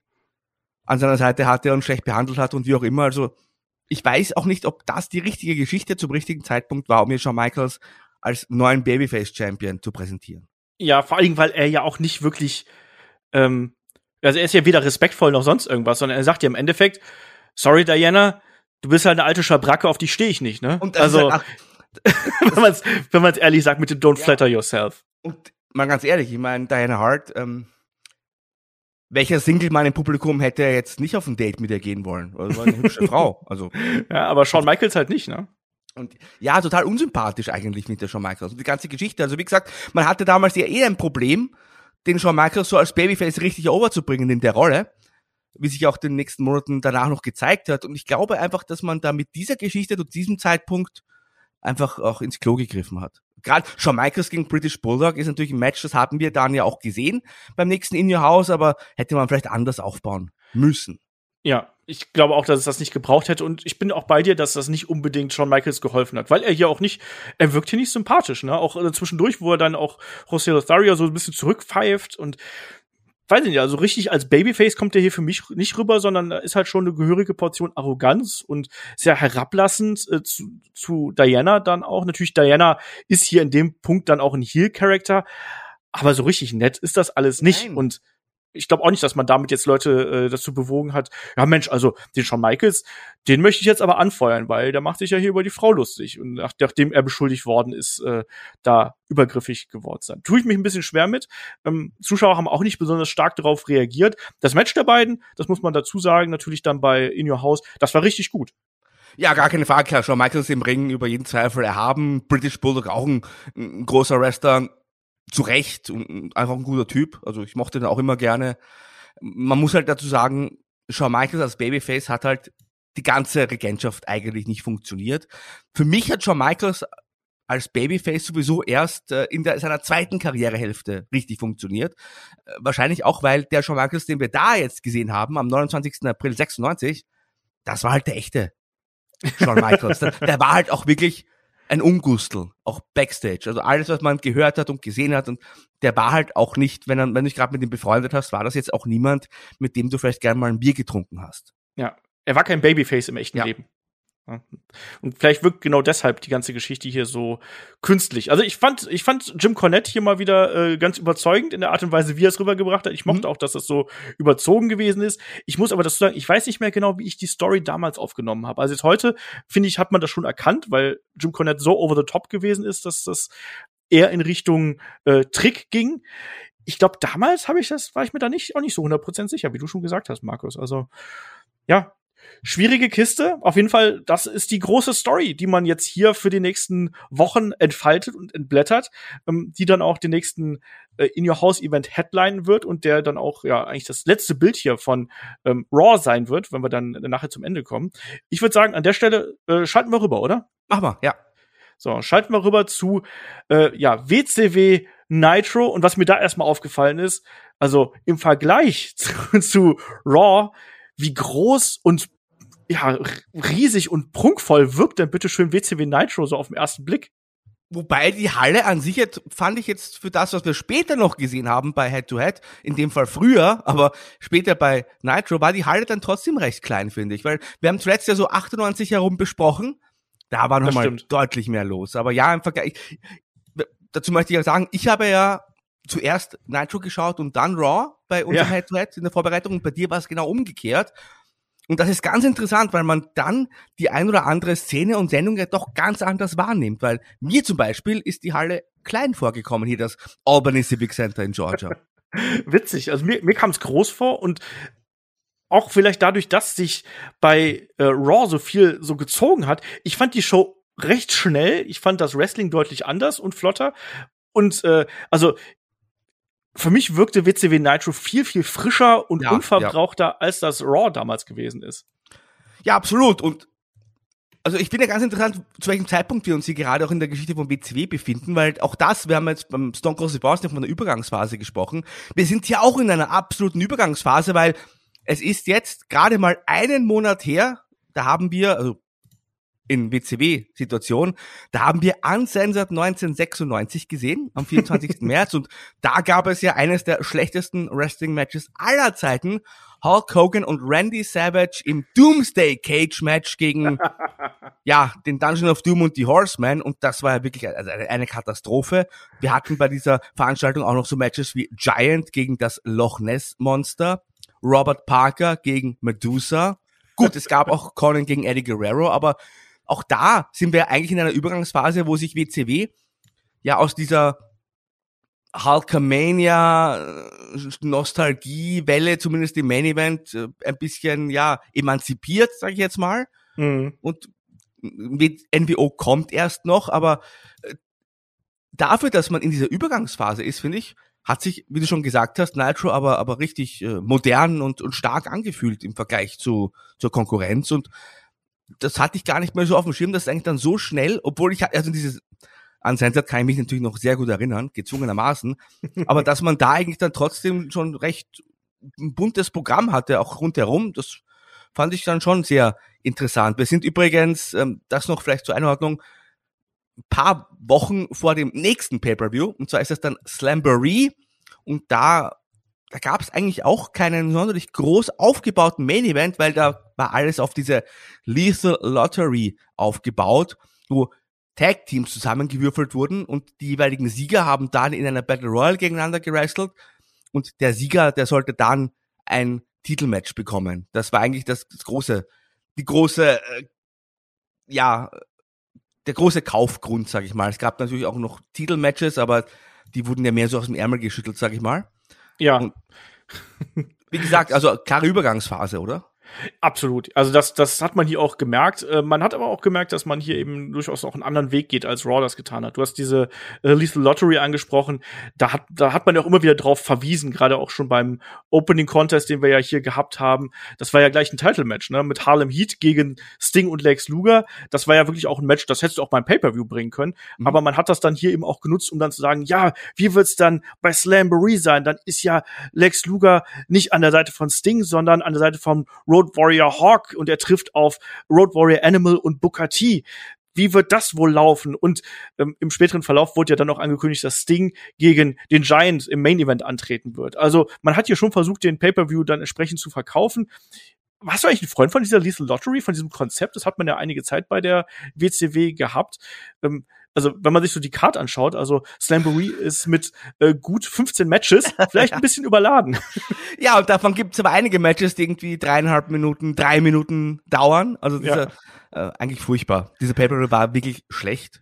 an seiner Seite hatte und schlecht behandelt hat und wie auch immer. Also ich weiß auch nicht, ob das die richtige Geschichte zum richtigen Zeitpunkt war, um mir Shawn Michaels als neuen Babyface-Champion zu präsentieren. Ja, vor allem, weil er ja auch nicht wirklich, ähm, also er ist ja weder respektvoll noch sonst irgendwas, sondern er sagt ja im Endeffekt, sorry Diana, du bist halt eine alte Schabracke, auf die stehe ich nicht, ne? Und also, halt, wenn man es wenn man's ehrlich sagt, mit dem Don't ja. flatter yourself. Und mal ganz ehrlich, ich meine, Diana Hart, ähm, welcher Single-Mann im Publikum hätte jetzt nicht auf ein Date mit ihr gehen wollen? Also war eine hübsche Frau. Also. Ja, aber Shawn Michaels halt nicht, ne? Und ja, total unsympathisch eigentlich mit der Shawn Michaels. Und die ganze Geschichte. Also wie gesagt, man hatte damals ja eh ein Problem, den Shawn Michaels so als Babyface richtig overzubringen in der Rolle. Wie sich auch den nächsten Monaten danach noch gezeigt hat. Und ich glaube einfach, dass man da mit dieser Geschichte zu diesem Zeitpunkt einfach auch ins Klo gegriffen hat. Gerade Shawn Michaels gegen British Bulldog ist natürlich ein Match, das haben wir dann ja auch gesehen beim nächsten In Your House, aber hätte man vielleicht anders aufbauen müssen. Ja, ich glaube auch, dass es das nicht gebraucht hätte und ich bin auch bei dir, dass das nicht unbedingt Shawn Michaels geholfen hat, weil er hier auch nicht, er wirkt hier nicht sympathisch, ne? Auch äh, zwischendurch, wo er dann auch José Lothario so ein bisschen zurückpfeift und weiß nicht, also richtig als Babyface kommt er hier für mich nicht rüber, sondern da ist halt schon eine gehörige Portion Arroganz und sehr herablassend äh, zu, zu Diana dann auch. Natürlich, Diana ist hier in dem Punkt dann auch ein Heel-Character, aber so richtig nett ist das alles nicht. Nein. Und ich glaube auch nicht, dass man damit jetzt Leute äh, dazu bewogen hat, ja Mensch, also den Shawn Michaels, den möchte ich jetzt aber anfeuern, weil der macht sich ja hier über die Frau lustig und nach, nachdem er beschuldigt worden ist, äh, da übergriffig geworden sein. Tue ich mich ein bisschen schwer mit. Ähm, Zuschauer haben auch nicht besonders stark darauf reagiert. Das Match der beiden, das muss man dazu sagen, natürlich dann bei In Your House, das war richtig gut. Ja, gar keine Frage, klar. Shawn Michaels im Ring über jeden Zweifel erhaben. British Bulldog auch ein, ein großer Wrestler zu Recht und einfach ein guter Typ. Also ich mochte den auch immer gerne. Man muss halt dazu sagen, Shawn Michaels als Babyface hat halt die ganze Regentschaft eigentlich nicht funktioniert. Für mich hat Shawn Michaels als Babyface sowieso erst äh, in der, seiner zweiten Karrierehälfte richtig funktioniert. Äh, wahrscheinlich auch, weil der Shawn Michaels, den wir da jetzt gesehen haben, am 29. April 96, das war halt der echte Shawn Michaels. der, der war halt auch wirklich ein Ungustel, auch Backstage. Also alles, was man gehört hat und gesehen hat und der war halt auch nicht, wenn, er, wenn du dich gerade mit ihm befreundet hast, war das jetzt auch niemand, mit dem du vielleicht gerne mal ein Bier getrunken hast. Ja, er war kein Babyface im echten ja. Leben. Und vielleicht wirkt genau deshalb die ganze Geschichte hier so künstlich. Also ich fand, ich fand Jim Cornette hier mal wieder äh, ganz überzeugend in der Art und Weise, wie er es rübergebracht hat. Ich mochte mhm. auch, dass das so überzogen gewesen ist. Ich muss aber dazu sagen, ich weiß nicht mehr genau, wie ich die Story damals aufgenommen habe. Also jetzt heute, finde ich, hat man das schon erkannt, weil Jim Cornette so over the top gewesen ist, dass das eher in Richtung äh, Trick ging. Ich glaube, damals habe ich das, war ich mir da nicht auch nicht so 100% sicher, wie du schon gesagt hast, Markus. Also ja, schwierige Kiste. Auf jeden Fall, das ist die große Story, die man jetzt hier für die nächsten Wochen entfaltet und entblättert, ähm, die dann auch den nächsten äh, In Your House Event Headline wird und der dann auch ja eigentlich das letzte Bild hier von ähm, Raw sein wird, wenn wir dann nachher zum Ende kommen. Ich würde sagen, an der Stelle äh, schalten wir rüber, oder? Mach mal, ja. So, schalten wir rüber zu äh, ja, WCW Nitro und was mir da erstmal aufgefallen ist, also im Vergleich zu, zu Raw, wie groß und ja, riesig und prunkvoll wirkt denn bitte schön WCW Nitro so auf den ersten Blick? Wobei die Halle an sich jetzt, fand ich jetzt für das, was wir später noch gesehen haben bei Head to Head, in dem Fall früher, aber später bei Nitro, war die Halle dann trotzdem recht klein, finde ich. Weil wir haben zuletzt ja so 98 herum besprochen. Da war nochmal deutlich mehr los. Aber ja, im Vergleich, dazu möchte ich ja sagen, ich habe ja zuerst Nitro geschaut und dann Raw bei unserem ja. Head to Head in der Vorbereitung und bei dir war es genau umgekehrt. Und das ist ganz interessant, weil man dann die ein oder andere Szene und Sendung ja doch ganz anders wahrnimmt, weil mir zum Beispiel ist die Halle klein vorgekommen, hier das Albany Civic Center in Georgia. Witzig, also mir, mir kam es groß vor und auch vielleicht dadurch, dass sich bei äh, Raw so viel so gezogen hat. Ich fand die Show recht schnell. Ich fand das Wrestling deutlich anders und flotter. Und äh, also für mich wirkte WCW Nitro viel, viel frischer und ja, unverbrauchter, ja. als das Raw damals gewesen ist. Ja, absolut. Und also ich finde ja ganz interessant, zu welchem Zeitpunkt wir uns hier gerade auch in der Geschichte von WCW befinden, weil auch das, wir haben jetzt beim Stone Cold Steve von der Übergangsphase gesprochen. Wir sind ja auch in einer absoluten Übergangsphase, weil es ist jetzt gerade mal einen Monat her, da haben wir, also in WCW-Situation. Da haben wir Uncensored 1996 gesehen, am 24. März. Und da gab es ja eines der schlechtesten Wrestling-Matches aller Zeiten. Hulk Hogan und Randy Savage im Doomsday Cage Match gegen, ja, den Dungeon of Doom und die Horsemen. Und das war ja wirklich eine, eine Katastrophe. Wir hatten bei dieser Veranstaltung auch noch so Matches wie Giant gegen das Loch Ness Monster, Robert Parker gegen Medusa. Gut, es gab auch Conan gegen Eddie Guerrero, aber auch da sind wir eigentlich in einer Übergangsphase, wo sich WCW ja aus dieser Hulkamania äh, Nostalgie-Welle, zumindest im Main Event, äh, ein bisschen ja emanzipiert, sage ich jetzt mal. Mhm. Und mit NWO kommt erst noch, aber äh, dafür, dass man in dieser Übergangsphase ist, finde ich, hat sich, wie du schon gesagt hast, Nitro aber aber richtig äh, modern und, und stark angefühlt im Vergleich zu zur Konkurrenz und das hatte ich gar nicht mehr so auf dem Schirm, dass es eigentlich dann so schnell, obwohl ich, also dieses, an Sensat kann ich mich natürlich noch sehr gut erinnern, gezwungenermaßen, aber dass man da eigentlich dann trotzdem schon recht ein buntes Programm hatte, auch rundherum, das fand ich dann schon sehr interessant. Wir sind übrigens, ähm, das noch vielleicht zur Einordnung, paar Wochen vor dem nächsten Pay-Per-View, und zwar ist das dann Slamboree, und da da gab es eigentlich auch keinen sonderlich groß aufgebauten Main Event, weil da war alles auf diese Lethal Lottery aufgebaut, wo Tag Teams zusammengewürfelt wurden und die jeweiligen Sieger haben dann in einer Battle Royale gegeneinander gewrestelt und der Sieger, der sollte dann ein Titelmatch bekommen. Das war eigentlich das, das große, die große, äh, ja, der große Kaufgrund, sag ich mal. Es gab natürlich auch noch Titelmatches, aber die wurden ja mehr so aus dem Ärmel geschüttelt, sag ich mal. Ja. Und, wie gesagt, also klare Übergangsphase, oder? Absolut. Also das, das hat man hier auch gemerkt. Äh, man hat aber auch gemerkt, dass man hier eben durchaus auch einen anderen Weg geht, als Raw das getan hat. Du hast diese äh, Lethal Lottery angesprochen. Da hat, da hat man ja auch immer wieder drauf verwiesen, gerade auch schon beim Opening Contest, den wir ja hier gehabt haben. Das war ja gleich ein Title-Match, ne? Mit Harlem Heat gegen Sting und Lex Luger. Das war ja wirklich auch ein Match, das hättest du auch beim Pay-Per-View bringen können. Mhm. Aber man hat das dann hier eben auch genutzt, um dann zu sagen, ja, wie wird's dann bei Slamboree sein? Dann ist ja Lex Luger nicht an der Seite von Sting, sondern an der Seite von Road Road Warrior Hawk und er trifft auf Road Warrior Animal und Booker T. Wie wird das wohl laufen? Und ähm, im späteren Verlauf wurde ja dann auch angekündigt, dass Sting gegen den Giant im Main Event antreten wird. Also man hat hier schon versucht, den Pay-per-View dann entsprechend zu verkaufen. Warst du eigentlich ein Freund von dieser Lethal Lottery, von diesem Konzept? Das hat man ja einige Zeit bei der WCW gehabt. Ähm, also wenn man sich so die Card anschaut, also Slamboree ist mit äh, gut 15 Matches vielleicht ein bisschen überladen. Ja, und davon gibt es aber einige Matches, die irgendwie dreieinhalb Minuten, drei Minuten dauern. Also diese, ja. äh, eigentlich furchtbar. Diese Paper war wirklich schlecht,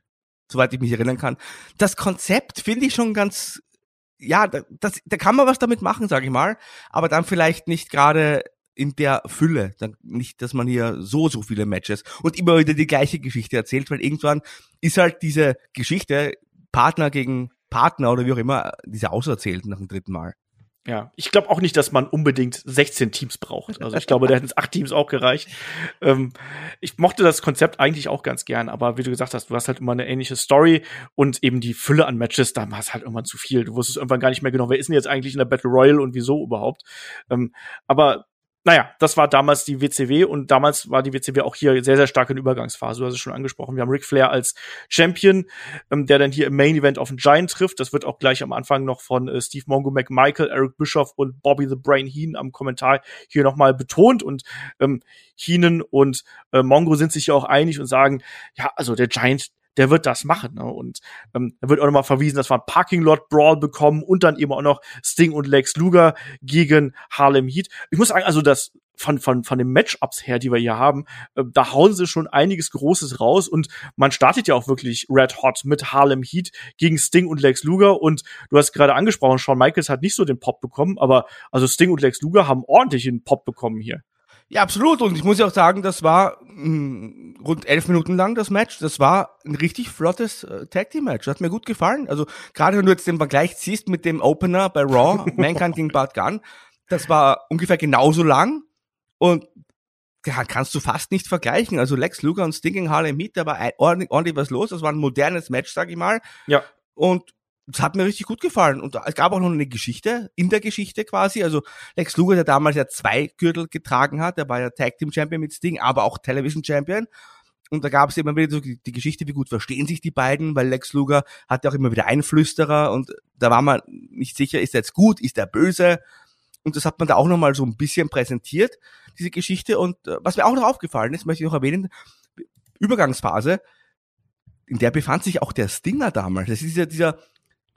soweit ich mich erinnern kann. Das Konzept finde ich schon ganz, ja, das, da kann man was damit machen, sage ich mal, aber dann vielleicht nicht gerade in der Fülle. Dann nicht, dass man hier so, so viele Matches und immer wieder die gleiche Geschichte erzählt, weil irgendwann ist halt diese Geschichte Partner gegen Partner oder wie auch immer, diese auserzählt nach dem dritten Mal. Ja, ich glaube auch nicht, dass man unbedingt 16 Teams braucht. Also ich glaube, da hätten es acht Teams auch gereicht. Ähm, ich mochte das Konzept eigentlich auch ganz gern, aber wie du gesagt hast, du hast halt immer eine ähnliche Story und eben die Fülle an Matches, da war es halt irgendwann zu viel. Du wusstest irgendwann gar nicht mehr genau, wer ist denn jetzt eigentlich in der Battle Royale und wieso überhaupt. Ähm, aber naja, das war damals die WCW und damals war die WCW auch hier sehr, sehr stark in Übergangsphase. Du hast es schon angesprochen. Wir haben Ric Flair als Champion, ähm, der dann hier im Main Event auf den Giant trifft. Das wird auch gleich am Anfang noch von äh, Steve Mongo McMichael, Eric Bischoff und Bobby the Brain Heen am Kommentar hier nochmal betont und ähm, Heenan und äh, Mongo sind sich ja auch einig und sagen, ja, also der Giant, der wird das machen. Ne? Und ähm, da wird auch nochmal verwiesen, dass wir einen Parking Lot Brawl bekommen und dann eben auch noch Sting und Lex Luger gegen Harlem Heat. Ich muss sagen, also das von, von, von den Matchups her, die wir hier haben, äh, da hauen sie schon einiges Großes raus und man startet ja auch wirklich Red Hot mit Harlem Heat gegen Sting und Lex Luger und du hast gerade angesprochen, Shawn Michaels hat nicht so den Pop bekommen, aber also Sting und Lex Luger haben ordentlich den Pop bekommen hier. Ja, absolut. Und ich muss ja auch sagen, das war mh, hm, rund elf Minuten lang das Match. Das war ein richtig flottes äh, Tag Team Match. Das hat mir gut gefallen. Also gerade wenn du jetzt den Vergleich ziehst mit dem Opener bei Raw, Mankind gegen Bart Gunn, das war ungefähr genauso lang und ja, kannst du fast nicht vergleichen. Also Lex Luger und Sting gegen Harlem Heat, da war ordentlich, ordentlich was los. Das war ein modernes Match, sag ich mal. Ja. Und das hat mir richtig gut gefallen. Und es gab auch noch eine Geschichte, in der Geschichte quasi. Also Lex Luger, der damals ja zwei Gürtel getragen hat, der war ja Tag Team Champion mit Sting, aber auch Television Champion. Und da gab es immer wieder so die Geschichte, wie gut verstehen sich die beiden, weil Lex Luger hatte auch immer wieder Einflüsterer und da war man nicht sicher, ist er jetzt gut, ist er böse? Und das hat man da auch nochmal so ein bisschen präsentiert, diese Geschichte. Und äh, was mir auch noch aufgefallen ist, möchte ich noch erwähnen, Übergangsphase, in der befand sich auch der Stinger damals. Das ist dieser, dieser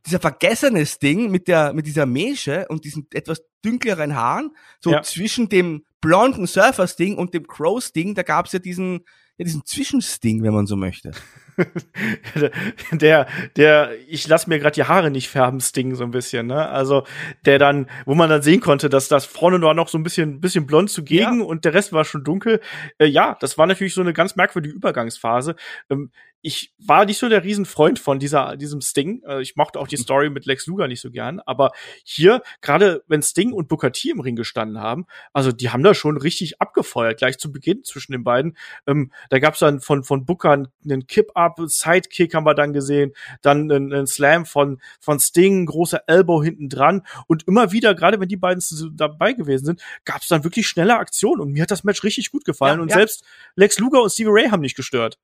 dieser vergessene Ding mit der, mit dieser Mesche und diesen etwas dünkleren Haaren, so ja. zwischen dem blonden Surfers-Ding und dem Crows-Ding, da gab's ja diesen, ja, diesen Zwischensting, wenn man so möchte. der, der, ich lass mir gerade die Haare nicht färben, Sting so ein bisschen, ne? Also der dann, wo man dann sehen konnte, dass das vorne war noch so ein bisschen, bisschen blond zugegen ja. und der Rest war schon dunkel. Äh, ja, das war natürlich so eine ganz merkwürdige Übergangsphase. Ähm, ich war nicht so der Riesenfreund von dieser, diesem Sting. Äh, ich mochte auch die Story mit Lex Luger nicht so gern. Aber hier, gerade wenn Sting und Booker T im Ring gestanden haben, also die haben da schon richtig abgefeuert, gleich zu Beginn zwischen den beiden. Ähm, da gab's dann von, von Booker einen Kip-Up, Sidekick haben wir dann gesehen, dann einen, einen Slam von, von Sting, großer Elbow hinten dran. Und immer wieder, gerade wenn die beiden dabei gewesen sind, gab's dann wirklich schnelle Aktionen. Und mir hat das Match richtig gut gefallen. Ja, und ja. selbst Lex Luger und Stevie Ray haben nicht gestört.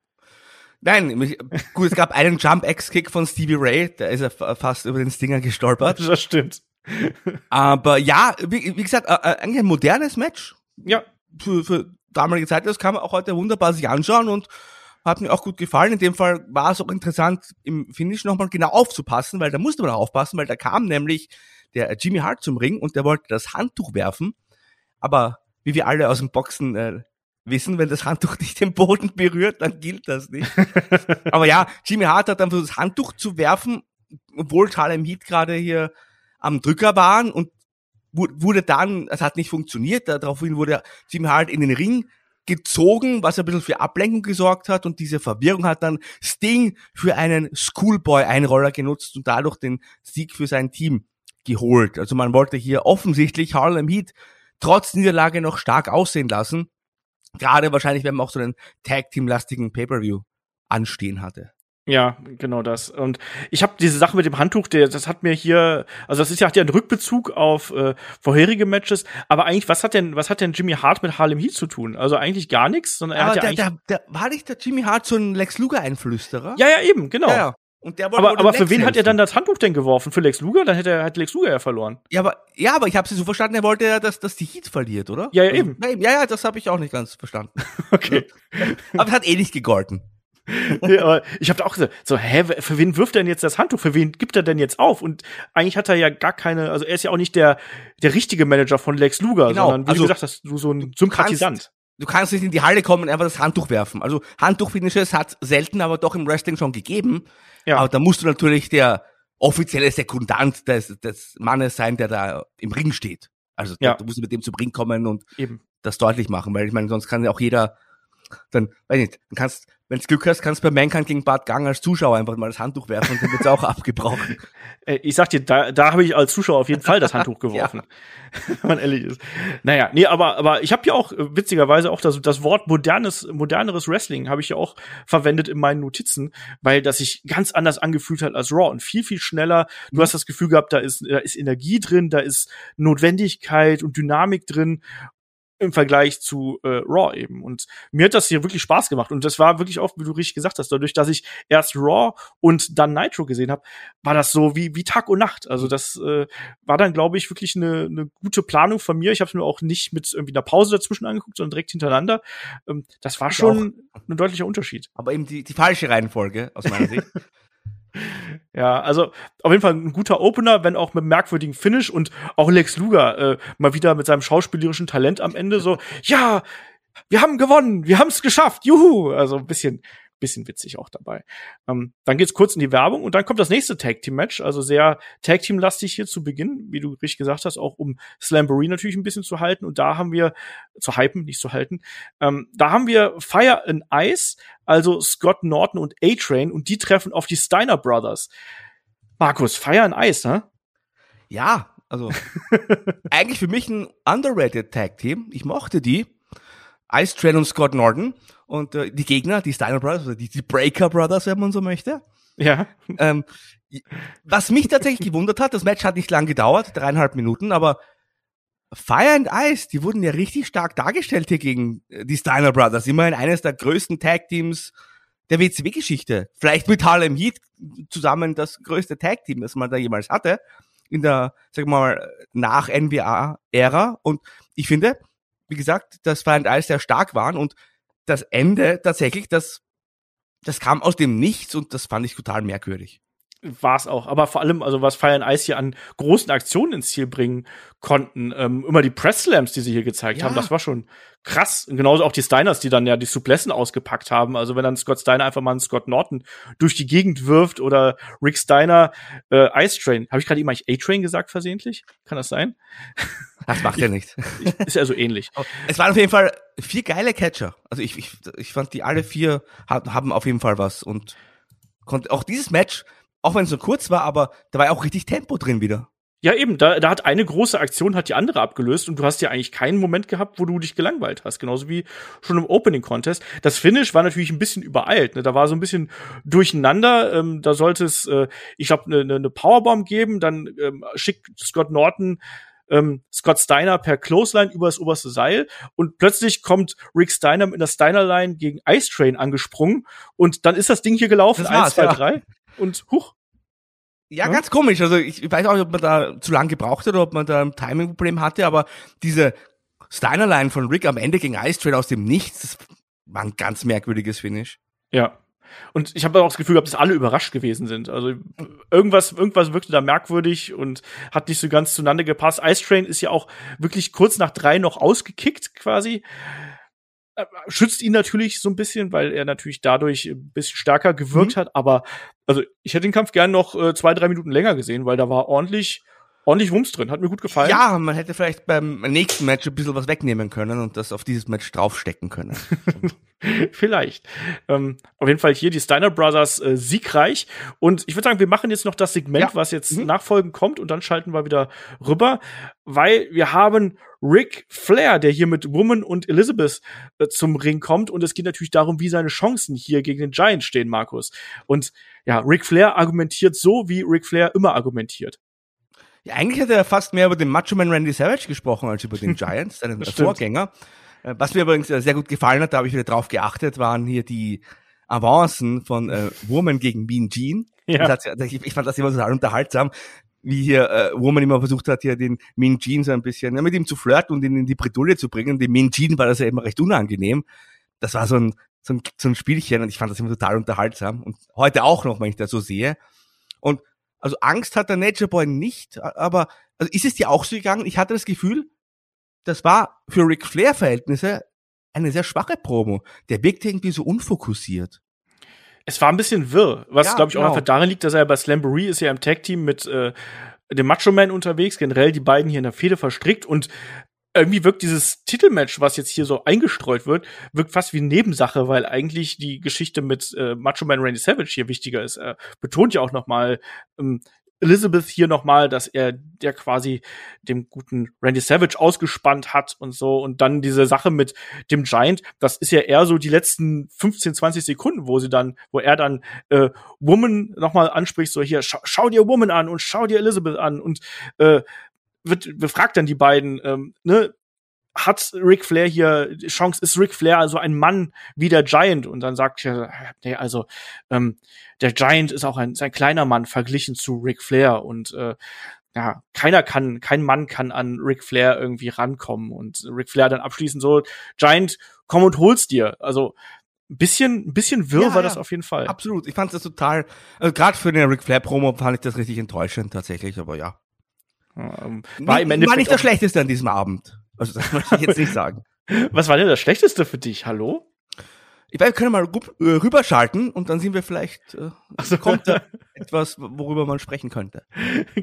Nein, gut, es gab einen Jump-X-Kick von Stevie Ray, da ist er fast über den Stinger gestolpert. Das stimmt. Aber ja, wie, wie gesagt, äh, äh, eigentlich ein modernes Match. Ja. Für, für damalige Zeit, das kann man auch heute wunderbar sich anschauen und hat mir auch gut gefallen. In dem Fall war es auch interessant, im Finish nochmal genau aufzupassen, weil da musste man auch aufpassen, weil da kam nämlich der Jimmy Hart zum Ring und der wollte das Handtuch werfen. Aber wie wir alle aus dem Boxen äh, wissen, wenn das Handtuch nicht den Boden berührt, dann gilt das nicht. Aber ja, Jimmy Hart hat dann versucht, das Handtuch zu werfen, obwohl Harlem Heat gerade hier am Drücker waren und wurde dann, es hat nicht funktioniert, daraufhin wurde Jimmy Hart in den Ring gezogen, was ein bisschen für Ablenkung gesorgt hat und diese Verwirrung hat dann Sting für einen Schoolboy-Einroller genutzt und dadurch den Sieg für sein Team geholt. Also man wollte hier offensichtlich Harlem Heat trotz Niederlage noch stark aussehen lassen Gerade wahrscheinlich, wenn man auch so einen Tag-Team-lastigen Pay-Per-View anstehen hatte. Ja, genau das. Und ich habe diese Sache mit dem Handtuch, der, das hat mir hier, also das ist ja hat ja ein Rückbezug auf äh, vorherige Matches, aber eigentlich, was hat denn, was hat denn Jimmy Hart mit Harlem Heat zu tun? Also eigentlich gar nichts, sondern er aber hat ja der, der, der, war nicht der Jimmy Hart so ein Lex Luger Einflüsterer? Ja, ja, eben, genau. Ja, ja. Und der wollte aber aber für wen helfen. hat er dann das Handtuch denn geworfen? Für Lex Luger? Dann hätte er hat Lex Luger ja verloren. Ja, aber ja, aber ich habe sie so verstanden, er wollte ja, dass, dass die Heat verliert, oder? Ja, ja eben. Ja, ja, das habe ich auch nicht ganz verstanden. okay. aber es hat eh nicht gegolten. ja, aber ich habe auch gesagt, so, hä, für wen wirft er denn jetzt das Handtuch? Für wen gibt er denn jetzt auf? Und eigentlich hat er ja gar keine, also er ist ja auch nicht der, der richtige Manager von Lex Luger, genau. sondern wie also, du gesagt hast, du so ein Sympathisant du kannst nicht in die Halle kommen und einfach das Handtuch werfen. Also Handtuchfinishes hat selten, aber doch im Wrestling schon gegeben. Ja. Aber da musst du natürlich der offizielle Sekundant des, des Mannes sein, der da im Ring steht. Also ja. du musst mit dem zum Ring kommen und Eben. das deutlich machen, weil ich meine, sonst kann ja auch jeder dann, weiß nicht, dann kannst, wenn du Glück hast, kannst du bei Mankind gegen Bart Gang als Zuschauer einfach mal das Handtuch werfen und dann wird's auch abgebrochen. Äh, ich sag dir, da, da habe ich als Zuschauer auf jeden Fall das Handtuch geworfen. Wenn man ehrlich ist. Naja, nee, aber, aber ich habe ja auch äh, witzigerweise auch das, das Wort modernes, moderneres Wrestling habe ich ja auch verwendet in meinen Notizen, weil das sich ganz anders angefühlt hat als Raw und viel, viel schneller. Du mhm. hast das Gefühl gehabt, da ist, da ist Energie drin, da ist Notwendigkeit und Dynamik drin im Vergleich zu äh, Raw eben. Und mir hat das hier wirklich Spaß gemacht. Und das war wirklich auch, wie du richtig gesagt hast, dadurch, dass ich erst Raw und dann Nitro gesehen habe, war das so wie, wie Tag und Nacht. Also das äh, war dann, glaube ich, wirklich eine, eine gute Planung von mir. Ich habe es mir auch nicht mit irgendwie einer Pause dazwischen angeguckt, sondern direkt hintereinander. Ähm, das war ich schon auch. ein deutlicher Unterschied. Aber eben die, die falsche Reihenfolge aus meiner Sicht. Ja, also auf jeden Fall ein guter Opener, wenn auch mit merkwürdigen Finish und auch Lex Luger äh, mal wieder mit seinem schauspielerischen Talent am Ende so, ja, wir haben gewonnen, wir haben es geschafft, juhu, also ein bisschen bisschen witzig auch dabei. Ähm, dann geht's kurz in die Werbung und dann kommt das nächste Tag Team Match, also sehr Tag Team lastig hier zu Beginn, wie du richtig gesagt hast, auch um Slamboree natürlich ein bisschen zu halten und da haben wir zu hypen, nicht zu halten. Ähm, da haben wir Fire and Ice, also Scott Norton und A-Train und die treffen auf die Steiner Brothers. Markus, Fire and Ice, ne? Ja, also eigentlich für mich ein underrated Tag Team. Ich mochte die. Ice Train und Scott Norton. Und äh, die Gegner, die Steiner Brothers, oder die, die Breaker Brothers, wenn man so möchte. Ja. Ähm, was mich tatsächlich gewundert hat, das Match hat nicht lang gedauert, dreieinhalb Minuten, aber Fire and Ice, die wurden ja richtig stark dargestellt hier gegen äh, die Steiner Brothers. Immerhin eines der größten Tag-Teams der WCW-Geschichte. Vielleicht mit Harlem Heat zusammen das größte Tag-Team, das man da jemals hatte. In der, sag mal, nach NBA-Ära. Und ich finde, wie gesagt, dass and Ice sehr stark waren und das Ende tatsächlich, das, das kam aus dem Nichts und das fand ich total merkwürdig war es auch. Aber vor allem, also was Fire and Ice hier an großen Aktionen ins Ziel bringen konnten, ähm, immer die Press Slams, die sie hier gezeigt ja. haben, das war schon krass. Und genauso auch die Steiners, die dann ja die Suplessen ausgepackt haben. Also wenn dann Scott Steiner einfach mal einen Scott Norton durch die Gegend wirft oder Rick Steiner äh, Ice Train. Habe ich gerade eben eigentlich A-Train gesagt versehentlich? Kann das sein? Das macht ja nichts. Ist ja so ähnlich. Es waren auf jeden Fall vier geile Catcher. Also ich, ich, ich fand, die alle vier haben auf jeden Fall was und konnte auch dieses Match auch wenn es nur kurz war, aber da war ja auch richtig Tempo drin wieder. Ja, eben, da, da hat eine große Aktion hat die andere abgelöst und du hast ja eigentlich keinen Moment gehabt, wo du dich gelangweilt hast, genauso wie schon im Opening Contest. Das Finish war natürlich ein bisschen übereilt, ne? da war so ein bisschen durcheinander, ähm, da sollte es, äh, ich glaube, eine ne, ne Powerbomb geben, dann ähm, schickt Scott Norton ähm, Scott Steiner per Clothesline über das oberste Seil und plötzlich kommt Rick Steiner mit einer Steiner-Line gegen Ice Train angesprungen und dann ist das Ding hier gelaufen, eins, zwei, drei und huch. Ja, ja, ganz komisch. Also ich, weiß auch nicht, ob man da zu lange gebraucht hat oder ob man da ein Timing-Problem hatte, aber diese Steiner-Line von Rick am Ende gegen Ice Train aus dem Nichts, das war ein ganz merkwürdiges Finish. Ja. Und ich habe auch das Gefühl gehabt, dass alle überrascht gewesen sind. Also irgendwas, irgendwas wirkte da merkwürdig und hat nicht so ganz zueinander gepasst. Ice Train ist ja auch wirklich kurz nach drei noch ausgekickt quasi. Äh, schützt ihn natürlich so ein bisschen, weil er natürlich dadurch ein bisschen stärker gewirkt mhm. hat. Aber also ich hätte den Kampf gern noch äh, zwei, drei Minuten länger gesehen, weil da war ordentlich, ordentlich Wumms drin. Hat mir gut gefallen. Ja, man hätte vielleicht beim nächsten Match ein bisschen was wegnehmen können und das auf dieses Match draufstecken können. vielleicht. Ähm, auf jeden Fall hier die Steiner Brothers äh, siegreich. Und ich würde sagen, wir machen jetzt noch das Segment, ja. was jetzt mhm. nachfolgend kommt und dann schalten wir wieder rüber, weil wir haben Rick Flair, der hier mit Woman und Elizabeth äh, zum Ring kommt. Und es geht natürlich darum, wie seine Chancen hier gegen den Giant stehen, Markus. Und ja, Rick Flair argumentiert so, wie Rick Flair immer argumentiert. Ja, eigentlich hat er fast mehr über den Macho Man Randy Savage gesprochen als über den Giant, seinen Vorgänger. Äh, was mir übrigens äh, sehr gut gefallen hat, da habe ich wieder drauf geachtet, waren hier die Avancen von äh, Woman gegen Mean Gene. Ja. Hat, ich, ich, fand das immer total unterhaltsam wie hier äh, wo man immer versucht hat, hier den Min Jean so ein bisschen ja, mit ihm zu flirten und ihn in die Bredouille zu bringen. Dem Min Jean war das ja immer recht unangenehm. Das war so ein, so ein, so ein Spielchen und ich fand das immer total unterhaltsam. Und heute auch noch, wenn ich das so sehe. Also Angst hat der Nature Boy nicht, aber also ist es dir auch so gegangen? Ich hatte das Gefühl, das war für Ric Flair-Verhältnisse eine sehr schwache Promo. Der wirkte irgendwie so unfokussiert es war ein bisschen wirr, was ja, glaube ich genau. auch einfach darin liegt, dass er bei Slamboree ist ja im Tag-Team mit äh, dem Macho Man unterwegs, generell die beiden hier in der Fehde verstrickt und irgendwie wirkt dieses Titelmatch, was jetzt hier so eingestreut wird, wirkt fast wie Nebensache, weil eigentlich die Geschichte mit äh, Macho Man Randy Savage hier wichtiger ist. Er betont ja auch noch mal, ähm, Elizabeth hier nochmal, dass er der quasi dem guten Randy Savage ausgespannt hat und so. Und dann diese Sache mit dem Giant, das ist ja eher so die letzten 15, 20 Sekunden, wo sie dann, wo er dann äh, Woman nochmal anspricht, so hier, schau, schau dir Woman an und schau dir Elizabeth an und äh, wird befragt dann die beiden, ähm, ne, hat Ric Flair hier Chance, ist Ric Flair also ein Mann wie der Giant? Und dann sagt er, nee, also ähm, der Giant ist auch ein, ist ein kleiner Mann verglichen zu Ric Flair und äh, ja, keiner kann, kein Mann kann an Ric Flair irgendwie rankommen und Ric Flair dann abschließend so, Giant, komm und hol's dir. Also ein bisschen, ein bisschen wirr ja, war das auf jeden Fall. Absolut. Ich fand das total, also gerade für eine Ric Flair Promo fand ich das richtig enttäuschend tatsächlich, aber ja. Ähm, war, im Endeffekt war nicht das Schlechteste an diesem Abend. Also das möchte ich jetzt nicht sagen. Was war denn das Schlechteste für dich? Hallo? Ich weiß, wir können mal äh, rüberschalten und dann sind wir vielleicht, äh, so. kommt da etwas, worüber man sprechen könnte.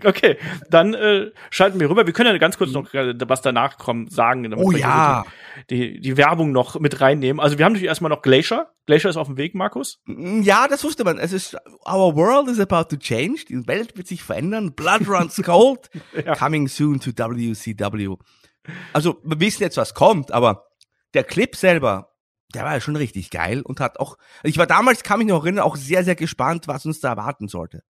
Okay, dann äh, schalten wir rüber. Wir können ja ganz kurz noch äh, was danach kommen, sagen. Oh ja. Die, die, die Werbung noch mit reinnehmen. Also wir haben natürlich erstmal noch Glacier. Glacier ist auf dem Weg, Markus. Mm, ja, das wusste man. Es ist, our world is about to change. Die Welt wird sich verändern. Blood runs cold. ja. Coming soon to WCW. Also, wir wissen jetzt, was kommt, aber der Clip selber der war ja schon richtig geil und hat auch, ich war damals, kann mich noch erinnern, auch sehr, sehr gespannt, was uns da erwarten sollte.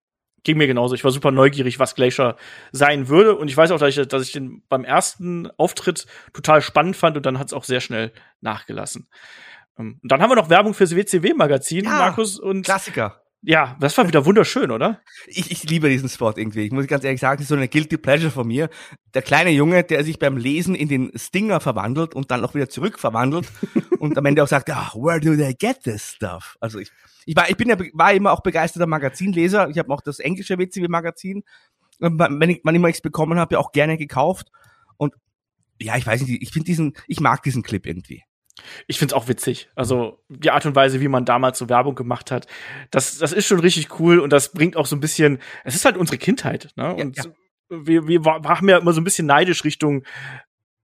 Ging mir genauso. Ich war super neugierig, was Glacier sein würde. Und ich weiß auch, dass ich, dass ich den beim ersten Auftritt total spannend fand und dann hat es auch sehr schnell nachgelassen. Ähm, und dann haben wir noch Werbung fürs WCW-Magazin, ja, Markus. Und Klassiker. Ja, das war wieder wunderschön, oder? Ich, ich liebe diesen Spot irgendwie. Ich muss ganz ehrlich sagen, das ist so eine guilty pleasure von mir. Der kleine Junge, der sich beim Lesen in den Stinger verwandelt und dann auch wieder zurück verwandelt und am Ende auch sagt, ah, where do they get this stuff? Also ich, ich war, ich bin ja, war immer auch begeisterter Magazinleser. Ich habe auch das englische WCW-Magazin, wenn ich, wann immer ich es bekommen habe, ja auch gerne gekauft. Und ja, ich weiß nicht, ich finde diesen, ich mag diesen Clip irgendwie. Ich find's auch witzig. Also die Art und Weise, wie man damals so Werbung gemacht hat, das, das ist schon richtig cool und das bringt auch so ein bisschen, es ist halt unsere Kindheit, ne? Und ja, ja. wir, wir haben ja immer so ein bisschen neidisch Richtung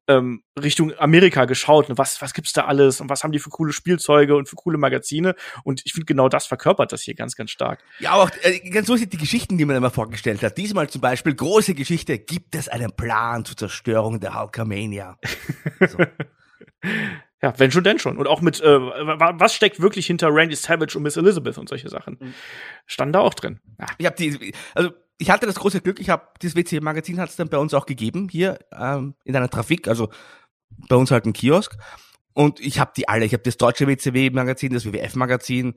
ähm, Richtung Amerika geschaut. Ne? Was, was gibt's da alles und was haben die für coole Spielzeuge und für coole Magazine? Und ich finde genau das verkörpert das hier ganz, ganz stark. Ja, aber auch äh, ganz lustig die Geschichten, die man immer vorgestellt hat. Diesmal zum Beispiel große Geschichte. Gibt es einen Plan zur Zerstörung der Hulkamania? So. Ja, wenn schon, denn schon. Und auch mit, äh, was steckt wirklich hinter Randy Savage und Miss Elizabeth und solche Sachen? Mhm. Stand da auch drin. Ja. Ich habe die, also ich hatte das große Glück, ich habe dieses WC-Magazin hat es dann bei uns auch gegeben, hier ähm, in einer Trafik, also bei uns halt ein Kiosk. Und ich habe die alle. Ich habe das deutsche WCW-Magazin, das WWF-Magazin,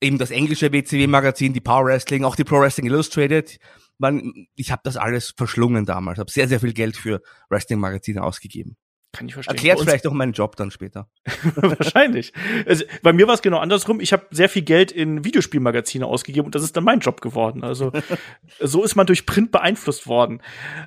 eben das englische WCW-Magazin, die Power Wrestling, auch die Pro Wrestling Illustrated. Man, ich habe das alles verschlungen damals. Habe sehr, sehr viel Geld für Wrestling-Magazine ausgegeben. Kann ich verstehen. Erklärt vielleicht auch meinen Job dann später. Wahrscheinlich. Also, bei mir war es genau andersrum. Ich habe sehr viel Geld in Videospielmagazine ausgegeben und das ist dann mein Job geworden. Also so ist man durch Print beeinflusst worden.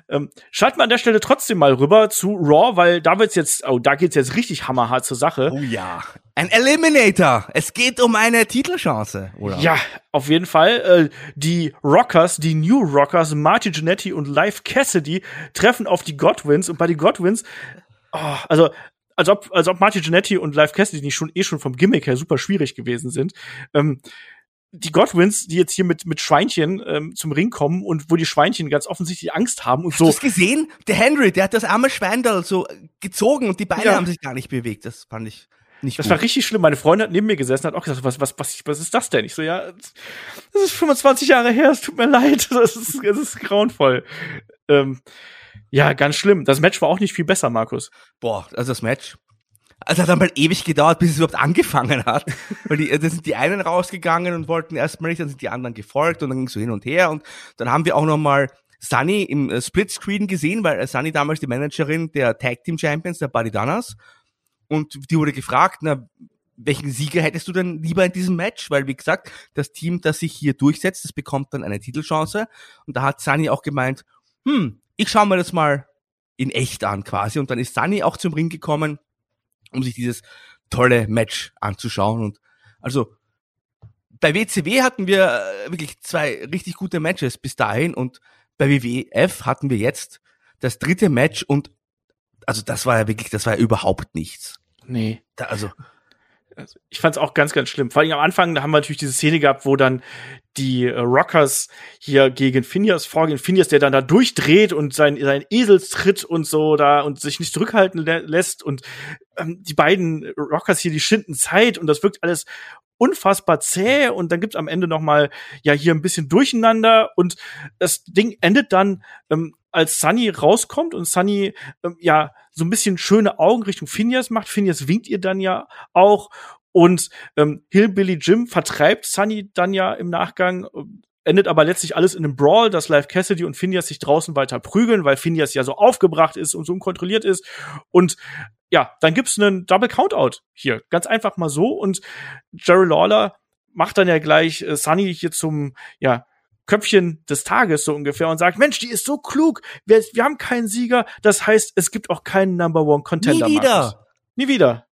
Ähm, schalten wir an der Stelle trotzdem mal rüber zu Raw, weil da wird's jetzt, oh, da geht's jetzt richtig hammerhart zur Sache. Oh ja. Ein Eliminator. Es geht um eine Titelchance, oder? Ja, auf jeden Fall. Äh, die Rockers, die New Rockers, Marty Jannetty und Live Cassidy treffen auf die Godwins und bei den Godwins oh, also als ob, als ob Marty Jannetty und Live Cassidy nicht schon eh schon vom Gimmick her super schwierig gewesen sind. Ähm, die Godwins, die jetzt hier mit, mit Schweinchen ähm, zum Ring kommen und wo die Schweinchen ganz offensichtlich Angst haben und Hast so. Hast du das gesehen? Der Henry, der hat das arme Schwein da so gezogen und die Beine ja. haben sich gar nicht bewegt. Das fand ich nicht Das gut. war richtig schlimm. Meine Freundin hat neben mir gesessen und hat auch gesagt, was, was, was, was ist das denn? Ich so, ja, das ist 25 Jahre her, es tut mir leid. Das ist, das ist grauenvoll. Ähm, ja, ganz schlimm. Das Match war auch nicht viel besser, Markus. Boah, also das Match. Also hat dann mal ewig gedauert, bis es überhaupt angefangen hat. Weil die, da sind die einen rausgegangen und wollten erstmal nicht, dann sind die anderen gefolgt und dann ging es so hin und her. Und dann haben wir auch noch mal Sunny im äh, Splitscreen gesehen, weil äh, Sunny damals die Managerin der Tag Team Champions, der Dunners. Und die wurde gefragt, na, welchen Sieger hättest du denn lieber in diesem Match? Weil, wie gesagt, das Team, das sich hier durchsetzt, das bekommt dann eine Titelchance. Und da hat Sunny auch gemeint, hm, ich schaue mir das mal in echt an quasi. Und dann ist Sunny auch zum Ring gekommen, um sich dieses tolle Match anzuschauen. Und also bei WCW hatten wir äh, wirklich zwei richtig gute Matches bis dahin und bei WWF hatten wir jetzt das dritte Match und also das war ja wirklich, das war ja überhaupt nichts. Nee. Da, also also ich fand es auch ganz, ganz schlimm. Vor allem am Anfang, da haben wir natürlich diese Szene gehabt, wo dann die äh, Rockers hier gegen Phineas vorgehen. Phineas, der dann da durchdreht und sein, sein Eselstritt und so da und sich nicht zurückhalten lä lässt und ähm, die beiden Rockers hier, die schinden Zeit und das wirkt alles unfassbar zäh und dann gibt's am Ende noch mal ja hier ein bisschen Durcheinander und das Ding endet dann ähm, als Sunny rauskommt und Sunny ähm, ja so ein bisschen schöne Augen Richtung Phineas macht. Phineas winkt ihr dann ja auch. Und ähm, Hillbilly Jim vertreibt Sunny dann ja im Nachgang endet aber letztlich alles in einem Brawl, dass Live Cassidy und Phineas sich draußen weiter prügeln, weil Phineas ja so aufgebracht ist und so unkontrolliert ist. Und ja, dann gibt's einen Double Countout hier. Ganz einfach mal so. Und Jerry Lawler macht dann ja gleich äh, Sunny hier zum, ja, Köpfchen des Tages so ungefähr und sagt, Mensch, die ist so klug. Wir, wir haben keinen Sieger. Das heißt, es gibt auch keinen Number One Contender. Nie wieder. Markus. Nie wieder.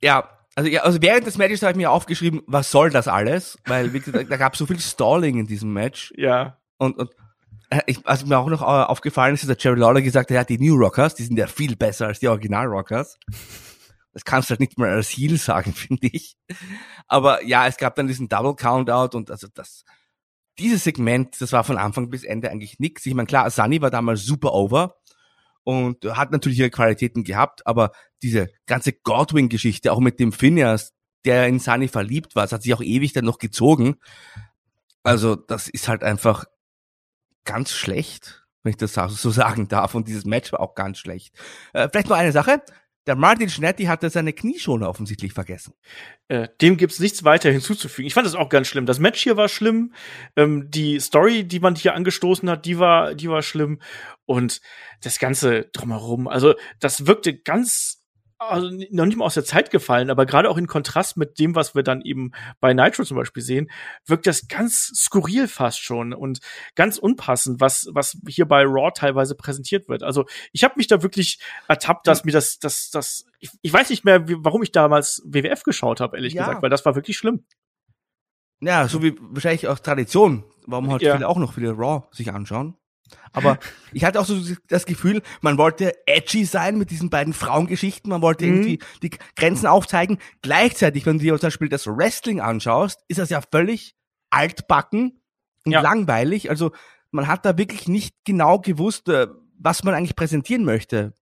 Ja, also, ja, also während des Matches habe ich mir aufgeschrieben, was soll das alles? Weil wie gesagt, da gab so viel Stalling in diesem Match. Ja. Und, und äh, ich, also mir auch noch äh, aufgefallen ist, dass der Jerry Lawler gesagt hat, ja, die New Rockers, die sind ja viel besser als die Original Rockers. Das kannst du halt nicht mal als Heel sagen, finde ich. Aber ja, es gab dann diesen Double Countout und also das, dieses Segment, das war von Anfang bis Ende eigentlich nix. Ich meine, klar, Sunny war damals super over und hat natürlich ihre Qualitäten gehabt, aber diese ganze Godwin-Geschichte, auch mit dem Phineas, der in Sunny verliebt war, das hat sich auch ewig dann noch gezogen. Also, das ist halt einfach ganz schlecht, wenn ich das so sagen darf. Und dieses Match war auch ganz schlecht. Äh, vielleicht nur eine Sache. Der Martin Schnetti hatte seine Knieschoner offensichtlich vergessen. Äh, dem gibt's nichts weiter hinzuzufügen. Ich fand das auch ganz schlimm. Das Match hier war schlimm. Ähm, die Story, die man hier angestoßen hat, die war, die war schlimm. Und das Ganze drumherum, also das wirkte ganz also noch nicht mal aus der Zeit gefallen, aber gerade auch in Kontrast mit dem, was wir dann eben bei Nitro zum Beispiel sehen, wirkt das ganz skurril fast schon und ganz unpassend, was, was hier bei Raw teilweise präsentiert wird. Also ich habe mich da wirklich ertappt, dass mir das, das, das, ich, ich weiß nicht mehr, wie, warum ich damals WWF geschaut habe, ehrlich ja. gesagt, weil das war wirklich schlimm. Ja, so wie wahrscheinlich auch Tradition, warum halt ja. viele auch noch viele Raw sich anschauen. Aber ich hatte auch so das Gefühl, man wollte edgy sein mit diesen beiden Frauengeschichten, man wollte mhm. irgendwie die Grenzen aufzeigen. Gleichzeitig, wenn du dir zum Beispiel das Wrestling anschaust, ist das ja völlig altbacken und ja. langweilig. Also man hat da wirklich nicht genau gewusst, äh, was man eigentlich präsentieren möchte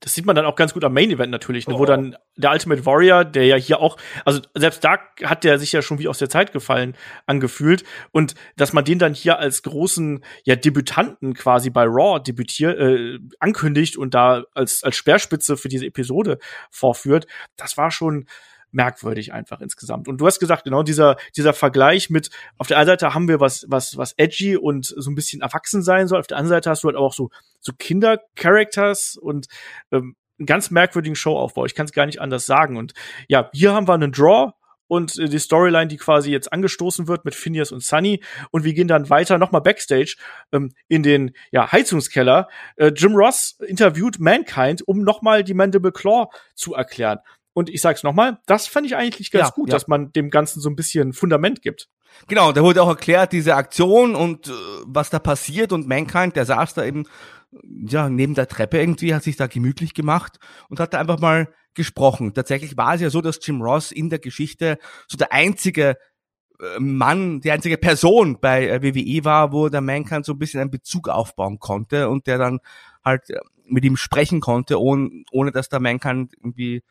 das sieht man dann auch ganz gut am Main Event natürlich, ne, oh. wo dann der Ultimate Warrior, der ja hier auch, also selbst da hat der sich ja schon wie aus der Zeit gefallen angefühlt und dass man den dann hier als großen ja Debütanten quasi bei Raw debütiert äh, ankündigt und da als als Speerspitze für diese Episode vorführt, das war schon merkwürdig einfach insgesamt. Und du hast gesagt, genau dieser, dieser Vergleich mit, auf der einen Seite haben wir was, was, was edgy und so ein bisschen erwachsen sein soll, auf der anderen Seite hast du halt auch so, so Kinder-Characters und ähm, einen ganz merkwürdigen Showaufbau. Ich kann es gar nicht anders sagen. Und ja, hier haben wir einen Draw, und äh, die Storyline, die quasi jetzt angestoßen wird mit Phineas und Sunny. Und wir gehen dann weiter nochmal backstage ähm, in den ja, Heizungskeller. Äh, Jim Ross interviewt Mankind, um nochmal die Mandible Claw zu erklären. Und ich sag's nochmal, das fand ich eigentlich ganz ja, gut, ja. dass man dem Ganzen so ein bisschen Fundament gibt. Genau, da wurde auch erklärt, diese Aktion und äh, was da passiert und Mankind, der saß da eben ja neben der Treppe irgendwie, hat sich da gemütlich gemacht und hat da einfach mal gesprochen. Tatsächlich war es ja so, dass Jim Ross in der Geschichte so der einzige äh, Mann, die einzige Person bei äh, WWE war, wo der Mankind so ein bisschen einen Bezug aufbauen konnte und der dann halt äh, mit ihm sprechen konnte, ohne, ohne dass der Mankind irgendwie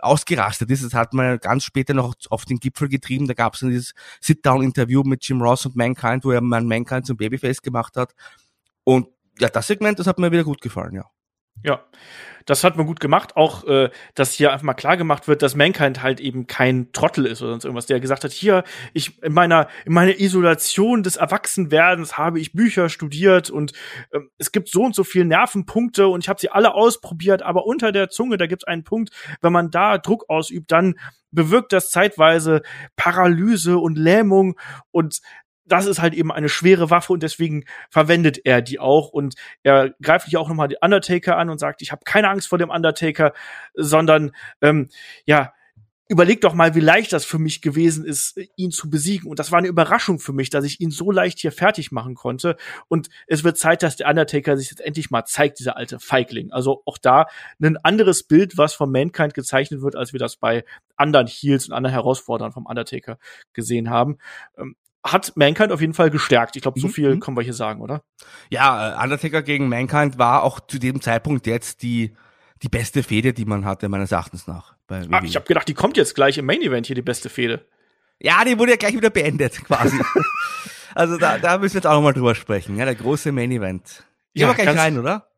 ausgerastet ist. Das hat man ganz später noch auf den Gipfel getrieben. Da gab es dieses Sit-Down-Interview mit Jim Ross und Mankind, wo er man Mankind zum Babyface gemacht hat. Und ja, das Segment, das hat mir wieder gut gefallen, ja. Ja, das hat man gut gemacht. Auch, äh, dass hier einfach mal klar gemacht wird, dass Mankind halt eben kein Trottel ist oder sonst irgendwas, der gesagt hat, hier, ich in meiner, in meiner Isolation des Erwachsenwerdens habe ich Bücher studiert und äh, es gibt so und so viele Nervenpunkte und ich habe sie alle ausprobiert, aber unter der Zunge, da gibt es einen Punkt, wenn man da Druck ausübt, dann bewirkt das zeitweise Paralyse und Lähmung und das ist halt eben eine schwere Waffe und deswegen verwendet er die auch und er greift hier auch nochmal den Undertaker an und sagt, ich habe keine Angst vor dem Undertaker, sondern ähm, ja, überleg doch mal, wie leicht das für mich gewesen ist, ihn zu besiegen. Und das war eine Überraschung für mich, dass ich ihn so leicht hier fertig machen konnte. Und es wird Zeit, dass der Undertaker sich jetzt endlich mal zeigt, dieser alte Feigling. Also auch da ein anderes Bild, was von Mankind gezeichnet wird, als wir das bei anderen Heels und anderen Herausforderern vom Undertaker gesehen haben. Hat Mankind auf jeden Fall gestärkt. Ich glaube, so mhm, viel mhm. können wir hier sagen, oder? Ja, äh, Undertaker gegen Mankind war auch zu dem Zeitpunkt jetzt die die beste Fehde, die man hatte, meines Erachtens nach. ah, ich habe gedacht, die kommt jetzt gleich im Main Event hier, die beste Fehde. Ja, die wurde ja gleich wieder beendet, quasi. also da, da müssen wir jetzt auch nochmal drüber sprechen. Ja, der große Main Event. Ich ja, aber gleich rein, oder?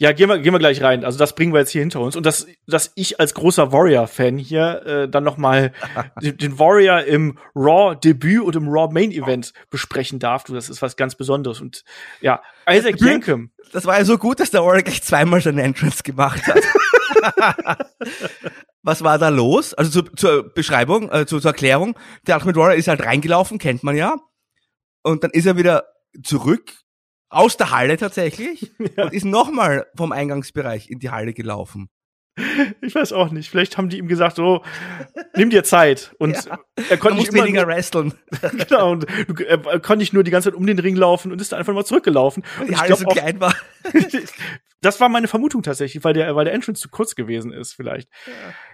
Ja, gehen wir, gehen wir gleich rein. Also das bringen wir jetzt hier hinter uns. Und dass, dass ich als großer Warrior-Fan hier äh, dann noch mal den, Warrior im Raw-Debüt und im Raw-Main-Event besprechen darf, du, das ist was ganz Besonderes. Und ja, Isaac Yankem. Das war ja so gut, dass der Warrior gleich zweimal seine Entrance gemacht hat. was war da los? Also zu, zur Beschreibung, äh, zur, zur Erklärung. Der Ultimate Warrior ist halt reingelaufen, kennt man ja. Und dann ist er wieder zurück aus der Halle tatsächlich ja. und ist nochmal vom Eingangsbereich in die Halle gelaufen. Ich weiß auch nicht. Vielleicht haben die ihm gesagt, so, nimm dir Zeit. Und ja. er konnte nicht weniger wresteln. genau. Und er konnte nicht nur die ganze Zeit um den Ring laufen und ist einfach mal zurückgelaufen. Und die Halle so klein war. das war meine Vermutung tatsächlich, weil der, weil der Entrance zu kurz gewesen ist, vielleicht. Ja.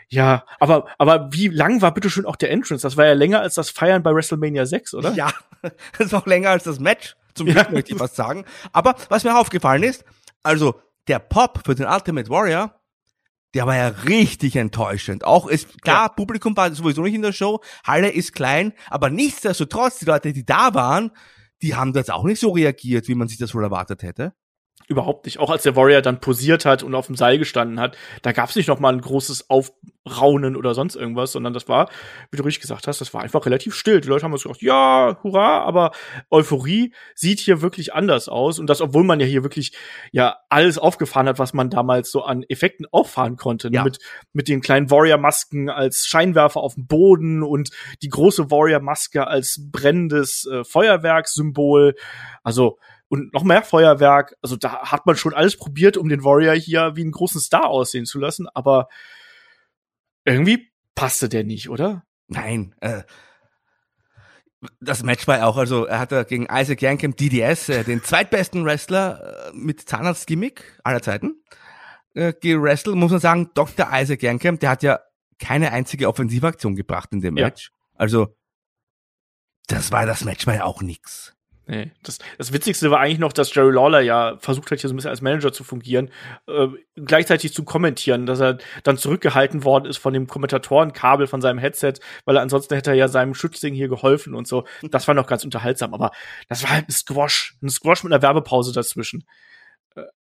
Ja, aber, aber wie lang war bitte schon auch der Entrance? Das war ja länger als das Feiern bei WrestleMania 6, oder? Ja, das ist auch länger als das Match. Zum Glück ja. möchte ich fast sagen. Aber was mir aufgefallen ist, also der Pop für den Ultimate Warrior, der war ja richtig enttäuschend. Auch ist klar, ja. Publikum war sowieso nicht in der Show, Halle ist klein, aber nichtsdestotrotz, die Leute, die da waren, die haben das auch nicht so reagiert, wie man sich das wohl erwartet hätte. Überhaupt nicht. Auch als der Warrior dann posiert hat und auf dem Seil gestanden hat, da gab es nicht noch mal ein großes Aufraunen oder sonst irgendwas, sondern das war, wie du richtig gesagt hast, das war einfach relativ still. Die Leute haben uns gedacht, ja, hurra, aber Euphorie sieht hier wirklich anders aus und das, obwohl man ja hier wirklich ja alles aufgefahren hat, was man damals so an Effekten auffahren konnte, ne? ja. mit mit den kleinen Warrior-Masken als Scheinwerfer auf dem Boden und die große Warrior-Maske als brennendes äh, Feuerwerkssymbol. Also und noch mehr Feuerwerk. Also da hat man schon alles probiert, um den Warrior hier wie einen großen Star aussehen zu lassen, aber irgendwie passte der nicht, oder? Nein, äh, das Match war auch, also er hatte gegen Isaac Yankem DDS, äh, den zweitbesten Wrestler äh, mit Zahnarztgimmick aller Zeiten, äh, gewrestelt, muss man sagen, Dr. Isaac Yankem, der hat ja keine einzige Offensivaktion gebracht in dem Match. Ja. Also, das war, das Match war ja auch nix. Nee, das, das Witzigste war eigentlich noch, dass Jerry Lawler ja versucht hat, hier so ein bisschen als Manager zu fungieren, äh, gleichzeitig zu kommentieren, dass er dann zurückgehalten worden ist von dem Kommentatorenkabel von seinem Headset, weil er ansonsten hätte er ja seinem Schützling hier geholfen und so. Das war noch ganz unterhaltsam, aber das war halt ein Squash, ein Squash mit einer Werbepause dazwischen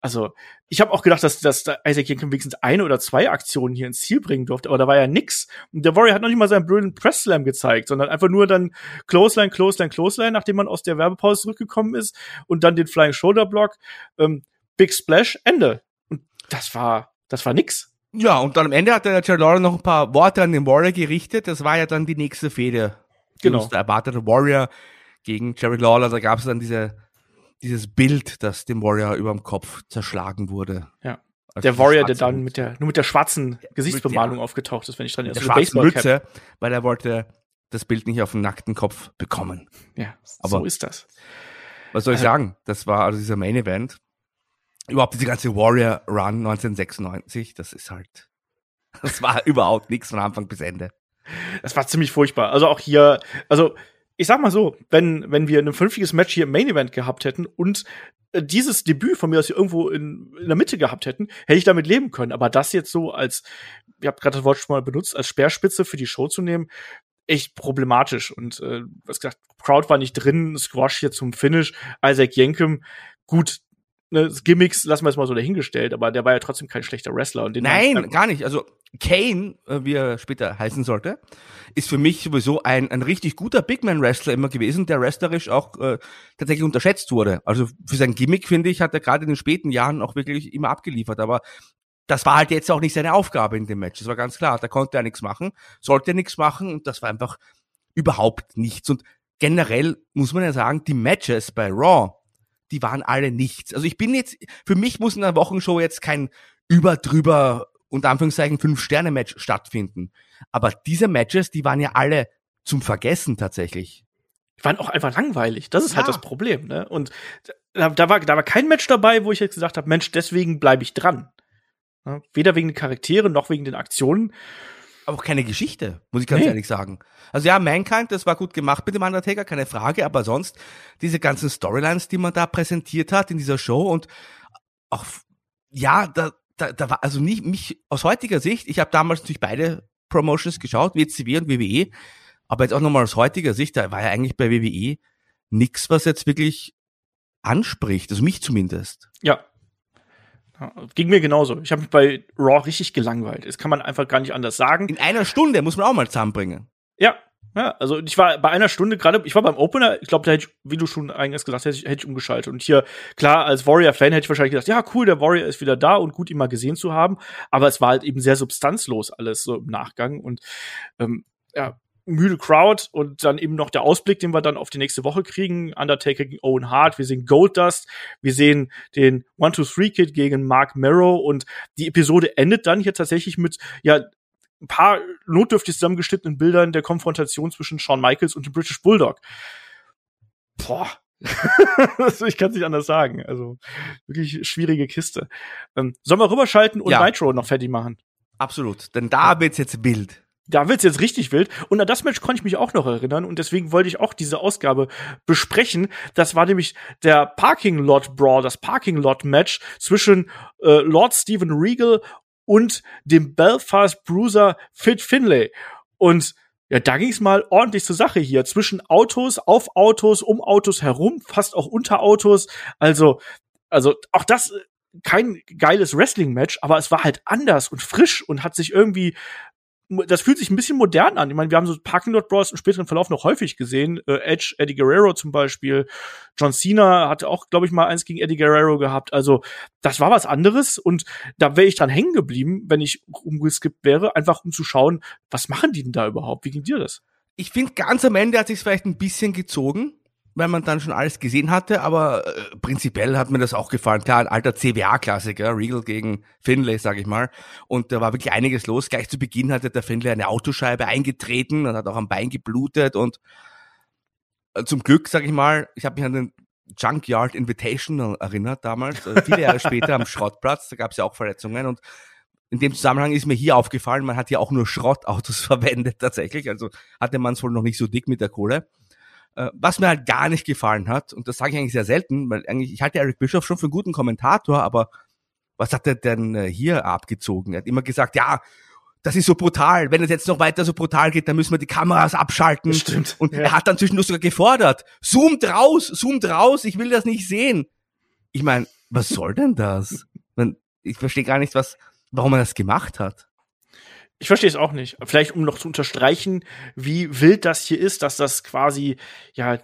also ich habe auch gedacht, dass, dass Isaac Yankem wenigstens eine oder zwei Aktionen hier ins Ziel bringen durfte, aber da war ja nix. Und der Warrior hat noch nicht mal seinen blöden Press Slam gezeigt, sondern einfach nur dann Clothesline, Clothesline, Clothesline, nachdem man aus der Werbepause zurückgekommen ist und dann den Flying Shoulder Block, ähm, Big Splash, Ende. Und das war, das war nix. Ja, und dann am Ende hat der Jerry Lawler noch ein paar Worte an den Warrior gerichtet. Das war ja dann die nächste Fehde. Genau. Der erwartete Warrior gegen Jerry Lawler. Da gab es dann diese dieses Bild, das dem Warrior über dem Kopf zerschlagen wurde. Ja. Also der Warrior, der dann mit der, nur mit der schwarzen Gesichtsbemalung ja. aufgetaucht ist, wenn ich dran erinnere. Der schwarzen Mütze, weil er wollte das Bild nicht auf den nackten Kopf bekommen. Ja, Aber so ist das. Was soll ich also, sagen? Das war also dieser Main Event. Überhaupt diese ganze Warrior Run 1996, das ist halt, das war überhaupt nichts von Anfang bis Ende. Das war ziemlich furchtbar. Also auch hier, also ich sag mal so, wenn, wenn wir ein vernünftiges Match hier im Main Event gehabt hätten und äh, dieses Debüt von mir aus hier irgendwo in, in der Mitte gehabt hätten, hätte ich damit leben können. Aber das jetzt so als, ihr habt gerade das Wort schon mal benutzt, als Speerspitze für die Show zu nehmen, echt problematisch. Und äh, was gesagt, Crowd war nicht drin, Squash hier zum Finish, Isaac Yankem, gut, ne, Gimmicks lassen wir es mal so dahingestellt, aber der war ja trotzdem kein schlechter Wrestler. Und den Nein, gar nicht. Also Kane, äh, wie er später heißen sollte, ist für mich sowieso ein, ein richtig guter Big Man Wrestler immer gewesen, der wrestlerisch auch äh, tatsächlich unterschätzt wurde. Also für sein Gimmick, finde ich, hat er gerade in den späten Jahren auch wirklich immer abgeliefert. Aber das war halt jetzt auch nicht seine Aufgabe in dem Match. Das war ganz klar. Da konnte er nichts machen, sollte er nichts machen und das war einfach überhaupt nichts. Und generell muss man ja sagen, die Matches bei Raw, die waren alle nichts. Also ich bin jetzt, für mich muss in der Wochenshow jetzt kein über drüber unter Anführungszeichen Fünf-Sterne-Match stattfinden. Aber diese Matches, die waren ja alle zum Vergessen tatsächlich. Die waren auch einfach langweilig. Das ist halt ja. halt das Problem. Ne? Und da, da, war, da war kein Match dabei, wo ich jetzt gesagt habe, Mensch, deswegen bleibe ich dran. Ja? Weder wegen den Charakteren noch wegen den Aktionen. Aber auch keine Geschichte, muss ich ganz nee. ehrlich sagen. Also ja, Mankind, das war gut gemacht mit dem Undertaker, keine Frage, aber sonst diese ganzen Storylines, die man da präsentiert hat in dieser Show und auch, ja, da, da, da war also nicht mich aus heutiger Sicht, ich habe damals natürlich beide Promotions geschaut, WCW und WWE, aber jetzt auch nochmal aus heutiger Sicht, da war ja eigentlich bei WWE nix, was jetzt wirklich anspricht, also mich zumindest. Ja. Ging mir genauso. Ich habe mich bei Raw richtig gelangweilt. Das kann man einfach gar nicht anders sagen. In einer Stunde muss man auch mal zusammenbringen. Ja, ja, also ich war bei einer Stunde gerade, ich war beim Opener, ich glaube, da hätte ich, wie du schon eingangs gesagt hast, hätte ich, hätte ich umgeschaltet. Und hier, klar, als Warrior-Fan hätte ich wahrscheinlich gedacht, ja, cool, der Warrior ist wieder da und gut, ihn mal gesehen zu haben. Aber es war halt eben sehr substanzlos alles so im Nachgang. Und ähm, ja, müde Crowd und dann eben noch der Ausblick, den wir dann auf die nächste Woche kriegen. Undertaker gegen Owen Hart. Wir sehen Goldust. Wir sehen den One-Two-Three-Kid gegen Mark Merrow und die Episode endet dann hier tatsächlich mit, ja, ein paar notdürftig zusammengeschnittenen Bildern der Konfrontation zwischen Shawn Michaels und dem British Bulldog. Boah. ich kann es nicht anders sagen. Also wirklich schwierige Kiste. Ähm, sollen wir rüberschalten und ja. Nitro noch fertig machen? Absolut, denn da wird's jetzt wild da wird's jetzt richtig wild. Und an das Match konnte ich mich auch noch erinnern und deswegen wollte ich auch diese Ausgabe besprechen. Das war nämlich der Parking Lot Brawl, das Parking Lot Match zwischen äh, Lord Stephen Regal und dem Belfast Bruiser Fit Finlay. Und ja, da ging's mal ordentlich zur Sache hier. Zwischen Autos, auf Autos, um Autos herum, fast auch unter Autos. Also, also auch das äh, kein geiles Wrestling-Match, aber es war halt anders und frisch und hat sich irgendwie das fühlt sich ein bisschen modern an. Ich meine, wir haben so Parking Lot Bros im späteren Verlauf noch häufig gesehen. Äh, Edge, Eddie Guerrero zum Beispiel. John Cena hatte auch, glaube ich, mal eins gegen Eddie Guerrero gehabt. Also, das war was anderes und da wäre ich dran hängen geblieben, wenn ich umgeskippt wäre, einfach um zu schauen, was machen die denn da überhaupt? Wie ging dir das? Ich finde, ganz am Ende hat sich vielleicht ein bisschen gezogen weil man dann schon alles gesehen hatte, aber äh, prinzipiell hat mir das auch gefallen. Klar, ein alter CWA-Klassiker, Regal gegen Finlay, sag ich mal. Und da war wirklich einiges los. Gleich zu Beginn hatte der Finlay eine Autoscheibe eingetreten und hat auch am Bein geblutet und äh, zum Glück, sag ich mal, ich habe mich an den Junkyard Invitational erinnert damals, äh, viele Jahre später am Schrottplatz, da gab es ja auch Verletzungen und in dem Zusammenhang ist mir hier aufgefallen, man hat ja auch nur Schrottautos verwendet tatsächlich, also hatte man es wohl noch nicht so dick mit der Kohle. Äh, was mir halt gar nicht gefallen hat, und das sage ich eigentlich sehr selten, weil eigentlich, ich halte Eric Bischoff schon für einen guten Kommentator, aber was hat er denn äh, hier abgezogen? Er hat immer gesagt, ja, das ist so brutal. Wenn es jetzt noch weiter so brutal geht, dann müssen wir die Kameras abschalten. Das stimmt. Und ja. er hat dann zwischendurch sogar gefordert, zoomt raus, zoomt raus, ich will das nicht sehen. Ich meine, was soll denn das? Ich verstehe gar nicht, was, warum er das gemacht hat. Ich verstehe es auch nicht. Vielleicht um noch zu unterstreichen, wie wild das hier ist, dass das quasi, ja,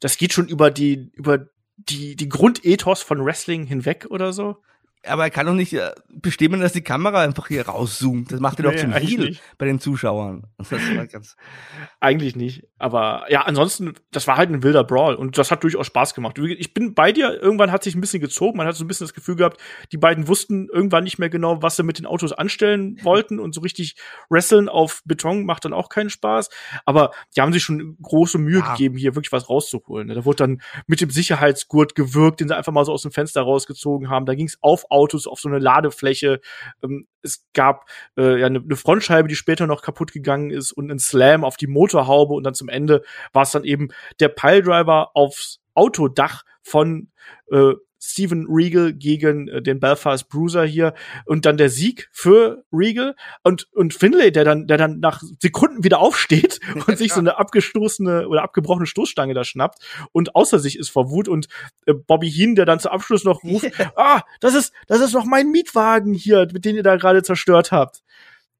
das geht schon über die, über die, die Grundethos von Wrestling hinweg oder so aber er kann doch nicht äh, bestimmen, dass die Kamera einfach hier rauszoomt. Das macht er nee, doch zum Heal bei den Zuschauern. eigentlich nicht. Aber ja, ansonsten, das war halt ein wilder Brawl und das hat durchaus Spaß gemacht. Ich bin bei dir, irgendwann hat sich ein bisschen gezogen. Man hat so ein bisschen das Gefühl gehabt, die beiden wussten irgendwann nicht mehr genau, was sie mit den Autos anstellen wollten und so richtig wresteln auf Beton macht dann auch keinen Spaß. Aber die haben sich schon große Mühe ja. gegeben, hier wirklich was rauszuholen. Da wurde dann mit dem Sicherheitsgurt gewirkt, den sie einfach mal so aus dem Fenster rausgezogen haben. Da ging es auf Autos auf so eine Ladefläche. Ähm, es gab äh, ja eine, eine Frontscheibe, die später noch kaputt gegangen ist und ein Slam auf die Motorhaube und dann zum Ende war es dann eben der Piledriver aufs Autodach von äh, Steven Regal gegen äh, den Belfast Bruiser hier und dann der Sieg für Regal und und Finlay, der dann der dann nach Sekunden wieder aufsteht und sich so eine abgestoßene oder abgebrochene Stoßstange da schnappt und außer sich ist vor Wut und äh, Bobby Heen, der dann zum Abschluss noch ruft, ah, das ist das ist noch mein Mietwagen hier, mit dem ihr da gerade zerstört habt.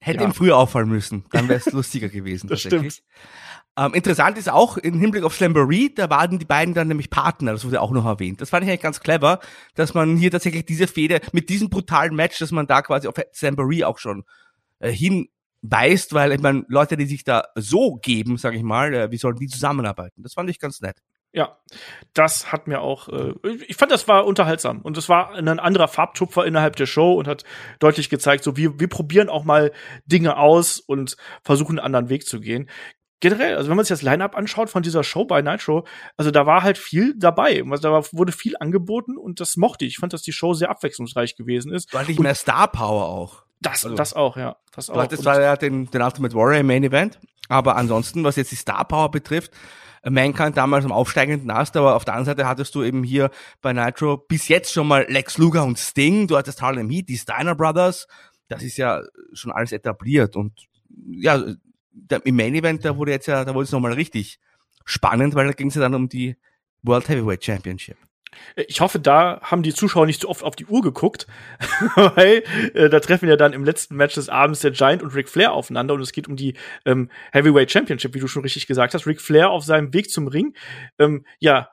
Hätte ja. ihm früher auffallen müssen, dann wäre es lustiger gewesen. das stimmt. Ähm, interessant ist auch im Hinblick auf Slamboree, da waren die beiden dann nämlich Partner, das wurde auch noch erwähnt. Das fand ich eigentlich ganz clever, dass man hier tatsächlich diese Fehde mit diesem brutalen Match, dass man da quasi auf Slamboree auch schon äh, hinweist, weil ich meine, Leute, die sich da so geben, sag ich mal, äh, wie sollen die zusammenarbeiten? Das fand ich ganz nett. Ja, das hat mir auch, äh, ich fand, das war unterhaltsam und es war ein anderer Farbtupfer innerhalb der Show und hat deutlich gezeigt, so wir, wir probieren auch mal Dinge aus und versuchen einen anderen Weg zu gehen generell, also wenn man sich das Line-Up anschaut von dieser Show bei Nitro, also da war halt viel dabei. Da wurde viel angeboten und das mochte ich. Ich fand, dass die Show sehr abwechslungsreich gewesen ist. Deutlich mehr Star Power auch. Das, also, das auch, ja. Das auch. Das war ja den, den Ultimate Warrior Main Event. Aber ansonsten, was jetzt die Star Power betrifft, Mankind damals am aufsteigenden Ast, aber auf der anderen Seite hattest du eben hier bei Nitro bis jetzt schon mal Lex Luger und Sting, du hattest Harlem Heat, die Steiner Brothers, das ist ja schon alles etabliert und ja, der, im Main Event, da wurde jetzt ja, da wurde es nochmal richtig spannend, weil da ging es ja dann um die World Heavyweight Championship. Ich hoffe, da haben die Zuschauer nicht zu oft auf die Uhr geguckt, weil äh, da treffen ja dann im letzten Match des Abends der Giant und Ric Flair aufeinander und es geht um die ähm, Heavyweight Championship, wie du schon richtig gesagt hast. Ric Flair auf seinem Weg zum Ring, ähm, ja,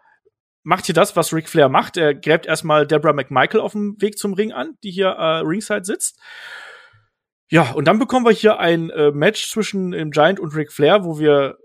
macht hier das, was Ric Flair macht. Er gräbt erstmal Deborah McMichael auf dem Weg zum Ring an, die hier äh, ringside sitzt. Ja, und dann bekommen wir hier ein äh, Match zwischen dem Giant und Ric Flair, wo wir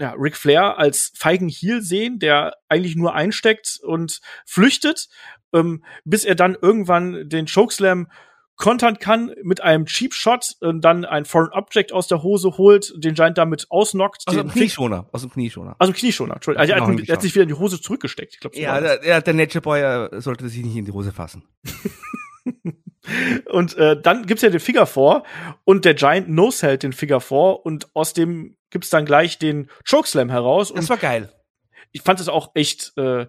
ja, Ric Flair als feigen Heel sehen, der eigentlich nur einsteckt und flüchtet, ähm, bis er dann irgendwann den Chokeslam kontern kann mit einem Cheap Shot und dann ein Foreign Object aus der Hose holt, den Giant damit ausnockt. Aus dem Knieschoner, aus dem Knieschoner. Also Knieschoner, Entschuldigung. Also er, hat, er hat sich wieder in die Hose zurückgesteckt. Ich glaub, ja, der, der, der Nature Boy äh, sollte sich nicht in die Hose fassen. und äh, dann gibt's ja den Figure vor und der Giant no-sellt den Figure vor und aus dem gibt's dann gleich den Chokeslam heraus. Das war geil. Ich fand es auch echt äh,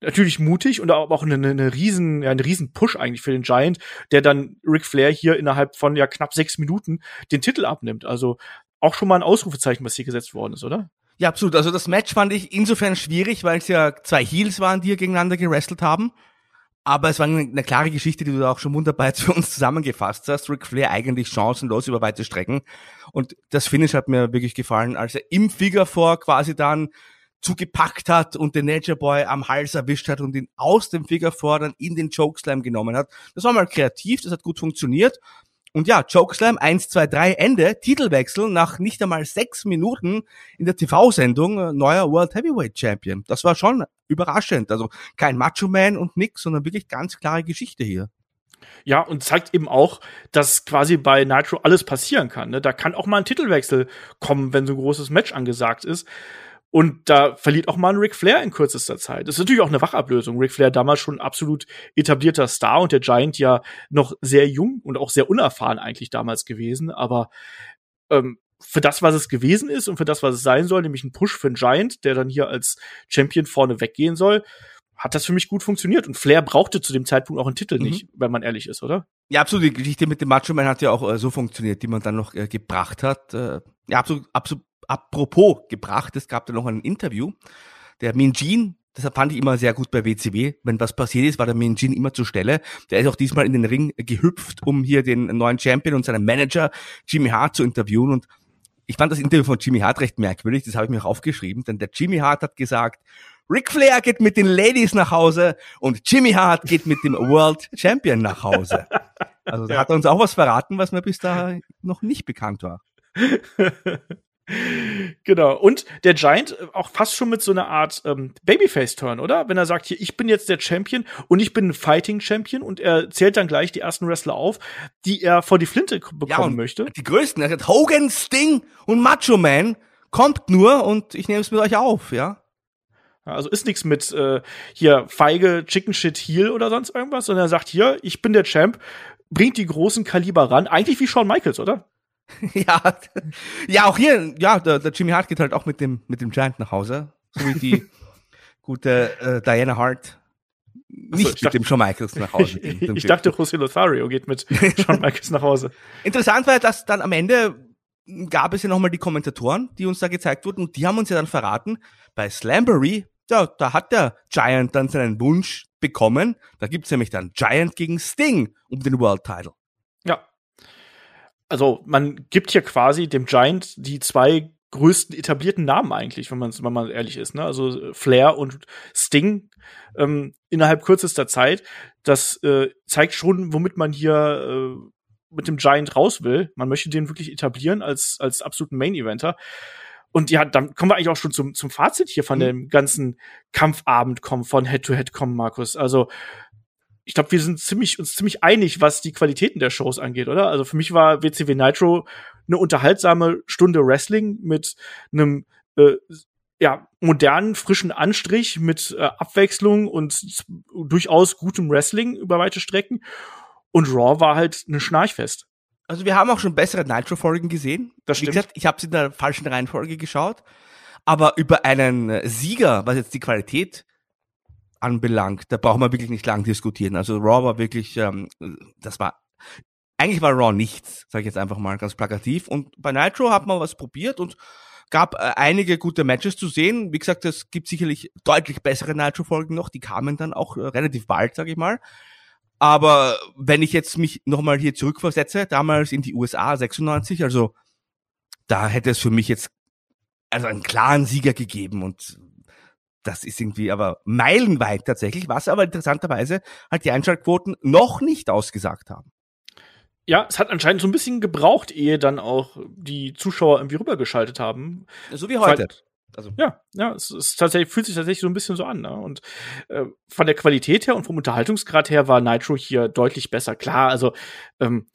natürlich mutig und auch eine, eine riesen, ja, eine riesen Push eigentlich für den Giant, der dann Ric Flair hier innerhalb von ja knapp sechs Minuten den Titel abnimmt. Also auch schon mal ein Ausrufezeichen, was hier gesetzt worden ist, oder? Ja, absolut. Also das Match fand ich insofern schwierig, weil es ja zwei Heels waren, die hier gegeneinander gewrestelt haben. Aber es war eine, klare Geschichte, die du da auch schon wunderbar für uns zusammengefasst hast. Ric Flair eigentlich chancenlos über weite Strecken. Und das Finish hat mir wirklich gefallen, als er im Figure vor quasi dann zugepackt hat und den Nature Boy am Hals erwischt hat und ihn aus dem Figure vor dann in den Chokeslam genommen hat. Das war mal kreativ, das hat gut funktioniert. Und ja, Chokeslam 1, 2, 3, Ende, Titelwechsel nach nicht einmal sechs Minuten in der TV-Sendung, äh, neuer World Heavyweight Champion. Das war schon überraschend. Also kein Macho Man und nix, sondern wirklich ganz klare Geschichte hier. Ja, und zeigt eben auch, dass quasi bei Nitro alles passieren kann. Ne? Da kann auch mal ein Titelwechsel kommen, wenn so ein großes Match angesagt ist. Und da verliert auch mal ein Ric Flair in kürzester Zeit. Das ist natürlich auch eine Wachablösung. Ric Flair damals schon absolut etablierter Star und der Giant ja noch sehr jung und auch sehr unerfahren eigentlich damals gewesen. Aber ähm, für das, was es gewesen ist und für das, was es sein soll, nämlich ein Push für einen Giant, der dann hier als Champion vorne weggehen soll, hat das für mich gut funktioniert. Und Flair brauchte zu dem Zeitpunkt auch einen Titel mhm. nicht, wenn man ehrlich ist, oder? Ja, absolut. Die Geschichte mit dem Macho Man hat ja auch äh, so funktioniert, die man dann noch äh, gebracht hat. Äh, ja, absolut, absolut apropos gebracht. Es gab da noch ein Interview. Der Min Jin, deshalb fand ich immer sehr gut bei WCW. Wenn was passiert ist, war der Min Jin immer zur Stelle. Der ist auch diesmal in den Ring gehüpft, um hier den neuen Champion und seinen Manager Jimmy Hart zu interviewen. Und ich fand das Interview von Jimmy Hart recht merkwürdig. Das habe ich mir auch aufgeschrieben, denn der Jimmy Hart hat gesagt, Ric Flair geht mit den Ladies nach Hause und Jimmy Hart geht mit dem World Champion nach Hause. Also da ja. hat er uns auch was verraten, was mir bis da noch nicht bekannt war. genau. Und der Giant äh, auch fast schon mit so einer Art ähm, Babyface-Turn, oder? Wenn er sagt, hier, ich bin jetzt der Champion und ich bin ein Fighting-Champion und er zählt dann gleich die ersten Wrestler auf, die er vor die Flinte bekommen ja, möchte. Die größten, er sagt Hogan, Sting und Macho Man, kommt nur und ich nehme es mit euch auf, ja. Also ist nichts mit äh, hier feige Chicken Shit Heel oder sonst irgendwas, sondern er sagt hier, ich bin der Champ, bringt die großen Kaliber ran, eigentlich wie Shawn Michaels, oder? ja, ja, auch hier, ja, der, der Jimmy Hart geht halt auch mit dem, mit dem Giant nach Hause. So wie die gute äh, Diana Hart nicht so, mit dachte, dem Shawn Michaels nach Hause geht. ich dachte, José Lothario geht mit Shawn Michaels nach Hause. Interessant war, dass dann am Ende gab es ja nochmal die Kommentatoren, die uns da gezeigt wurden, und die haben uns ja dann verraten, bei Slambury, ja, da hat der Giant dann seinen Wunsch bekommen. Da gibt's nämlich dann Giant gegen Sting um den World Title. Ja, also man gibt hier quasi dem Giant die zwei größten etablierten Namen eigentlich, wenn man wenn man ehrlich ist. Ne? Also Flair und Sting ähm, innerhalb kürzester Zeit. Das äh, zeigt schon, womit man hier äh, mit dem Giant raus will. Man möchte den wirklich etablieren als als absoluten Main Eventer. Und ja, dann kommen wir eigentlich auch schon zum, zum Fazit hier von mhm. dem ganzen Kampfabend kommen, von Head-to-Head -Head kommen, Markus. Also ich glaube, wir sind ziemlich, uns ziemlich einig, was die Qualitäten der Shows angeht, oder? Also für mich war WCW Nitro eine unterhaltsame Stunde Wrestling mit einem äh, ja, modernen, frischen Anstrich mit äh, Abwechslung und durchaus gutem Wrestling über weite Strecken. Und Raw war halt eine Schnarchfest. Also wir haben auch schon bessere Nitro-Folgen gesehen. Das stimmt. Wie gesagt, ich habe in der falschen Reihenfolge geschaut. Aber über einen Sieger, was jetzt die Qualität anbelangt, da brauchen wir wirklich nicht lang diskutieren. Also Raw war wirklich, ähm, das war, eigentlich war Raw nichts, sage ich jetzt einfach mal ganz plakativ. Und bei Nitro hat man was probiert und gab äh, einige gute Matches zu sehen. Wie gesagt, es gibt sicherlich deutlich bessere Nitro-Folgen noch. Die kamen dann auch äh, relativ bald, sag ich mal. Aber wenn ich jetzt mich nochmal hier zurückversetze, damals in die USA 96, also da hätte es für mich jetzt also einen klaren Sieger gegeben und das ist irgendwie aber meilenweit tatsächlich, was aber interessanterweise halt die Einschaltquoten noch nicht ausgesagt haben. Ja, es hat anscheinend so ein bisschen gebraucht, ehe dann auch die Zuschauer irgendwie rübergeschaltet haben. So wie heute. Also. Ja, ja, es ist tatsächlich, fühlt sich tatsächlich so ein bisschen so an. Ne? Und äh, von der Qualität her und vom Unterhaltungsgrad her war Nitro hier deutlich besser. Klar, also ähm,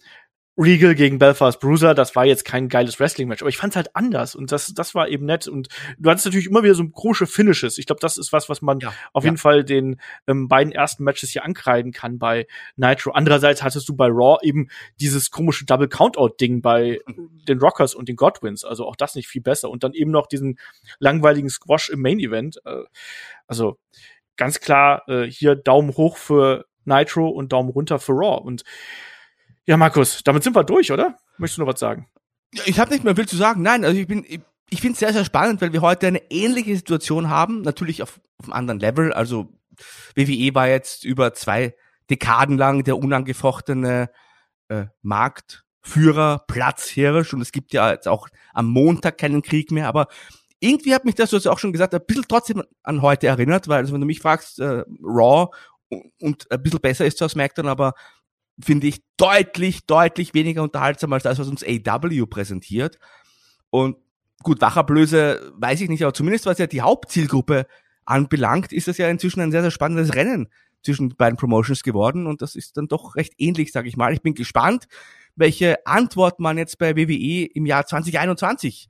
Regal gegen Belfast Bruiser, das war jetzt kein geiles Wrestling-Match, aber ich fand's halt anders und das, das war eben nett. Und du hattest natürlich immer wieder so komische Finishes. Ich glaube, das ist was, was man ja, auf ja. jeden Fall den ähm, beiden ersten Matches hier ankreiden kann bei Nitro. Andererseits hattest du bei Raw eben dieses komische Double Countout-Ding bei den Rockers und den Godwins. Also auch das nicht viel besser. Und dann eben noch diesen langweiligen Squash im Main-Event. Äh, also ganz klar äh, hier Daumen hoch für Nitro und Daumen runter für Raw. Und ja, Markus, damit sind wir durch, oder? Möchtest du noch was sagen? Ich habe nicht mehr viel zu sagen. Nein, also ich bin, ich, ich finde es sehr, sehr spannend, weil wir heute eine ähnliche Situation haben, natürlich auf, auf einem anderen Level. Also WWE war jetzt über zwei Dekaden lang der unangefochtene äh, Marktführer, Platzhirsch und es gibt ja jetzt auch am Montag keinen Krieg mehr, aber irgendwie hat mich das, du hast ja auch schon gesagt, ein bisschen trotzdem an heute erinnert, weil also wenn du mich fragst, äh, Raw und ein bisschen besser ist aus SmackDown, aber finde ich, deutlich, deutlich weniger unterhaltsam als das, was uns AW präsentiert. Und gut, Wachablöse weiß ich nicht, aber zumindest was ja die Hauptzielgruppe anbelangt, ist das ja inzwischen ein sehr, sehr spannendes Rennen zwischen beiden Promotions geworden und das ist dann doch recht ähnlich, sage ich mal. Ich bin gespannt, welche Antwort man jetzt bei WWE im Jahr 2021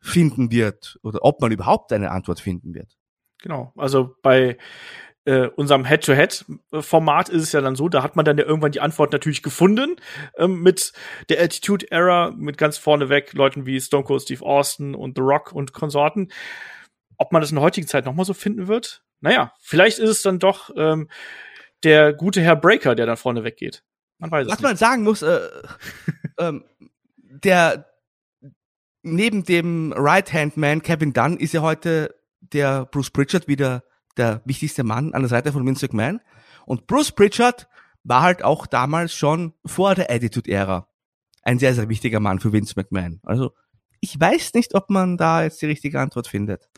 finden wird oder ob man überhaupt eine Antwort finden wird. Genau, also bei äh, unserem Head-to-Head-Format ist es ja dann so, da hat man dann ja irgendwann die Antwort natürlich gefunden ähm, mit der Attitude Era, mit ganz vorneweg Leuten wie Stone Cold Steve Austin und The Rock und Konsorten. Ob man das in der heutigen Zeit nochmal so finden wird? Naja, vielleicht ist es dann doch ähm, der gute Herr Breaker, der dann vorne weggeht. Man weiß Was es nicht. man sagen muss, äh, ähm, der neben dem Right-Hand-Man Kevin Dunn ist ja heute der Bruce Pritchard wieder der wichtigste Mann an der Seite von Vince McMahon. Und Bruce Pritchard war halt auch damals schon vor der Attitude-Ära ein sehr, sehr wichtiger Mann für Vince McMahon. Also ich weiß nicht, ob man da jetzt die richtige Antwort findet.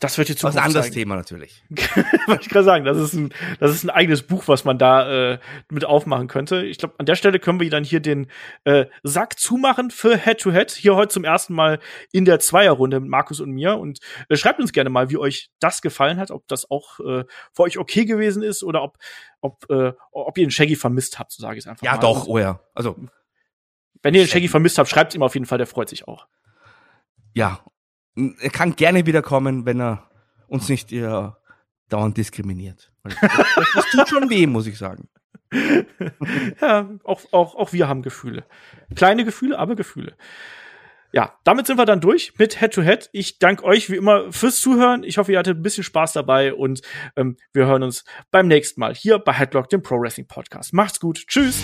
Das wird jetzt ein anderes zeigen. Thema natürlich. Wollte ich gerade sagen, das ist ein, das ist ein eigenes Buch, was man da äh, mit aufmachen könnte. Ich glaube, an der Stelle können wir dann hier den äh, Sack zumachen für Head to Head. Hier heute zum ersten Mal in der Zweierrunde mit Markus und mir. Und äh, schreibt uns gerne mal, wie euch das gefallen hat, ob das auch äh, für euch okay gewesen ist oder ob, ob, äh, ob ihr den Shaggy vermisst habt, so sage ich es einfach ja, mal. Ja, doch, oh ja. Also wenn ihr den Shaggy vermisst habt, schreibt ihm auf jeden Fall, der freut sich auch. Ja, er kann gerne wiederkommen, wenn er uns nicht äh, dauernd diskriminiert. Das, tut schon weh, muss ich sagen. ja, auch, auch, auch wir haben Gefühle. Kleine Gefühle, aber Gefühle. Ja, damit sind wir dann durch mit Head to Head. Ich danke euch wie immer fürs Zuhören. Ich hoffe, ihr hattet ein bisschen Spaß dabei und ähm, wir hören uns beim nächsten Mal hier bei Headlock, dem Pro Wrestling Podcast. Macht's gut. Tschüss.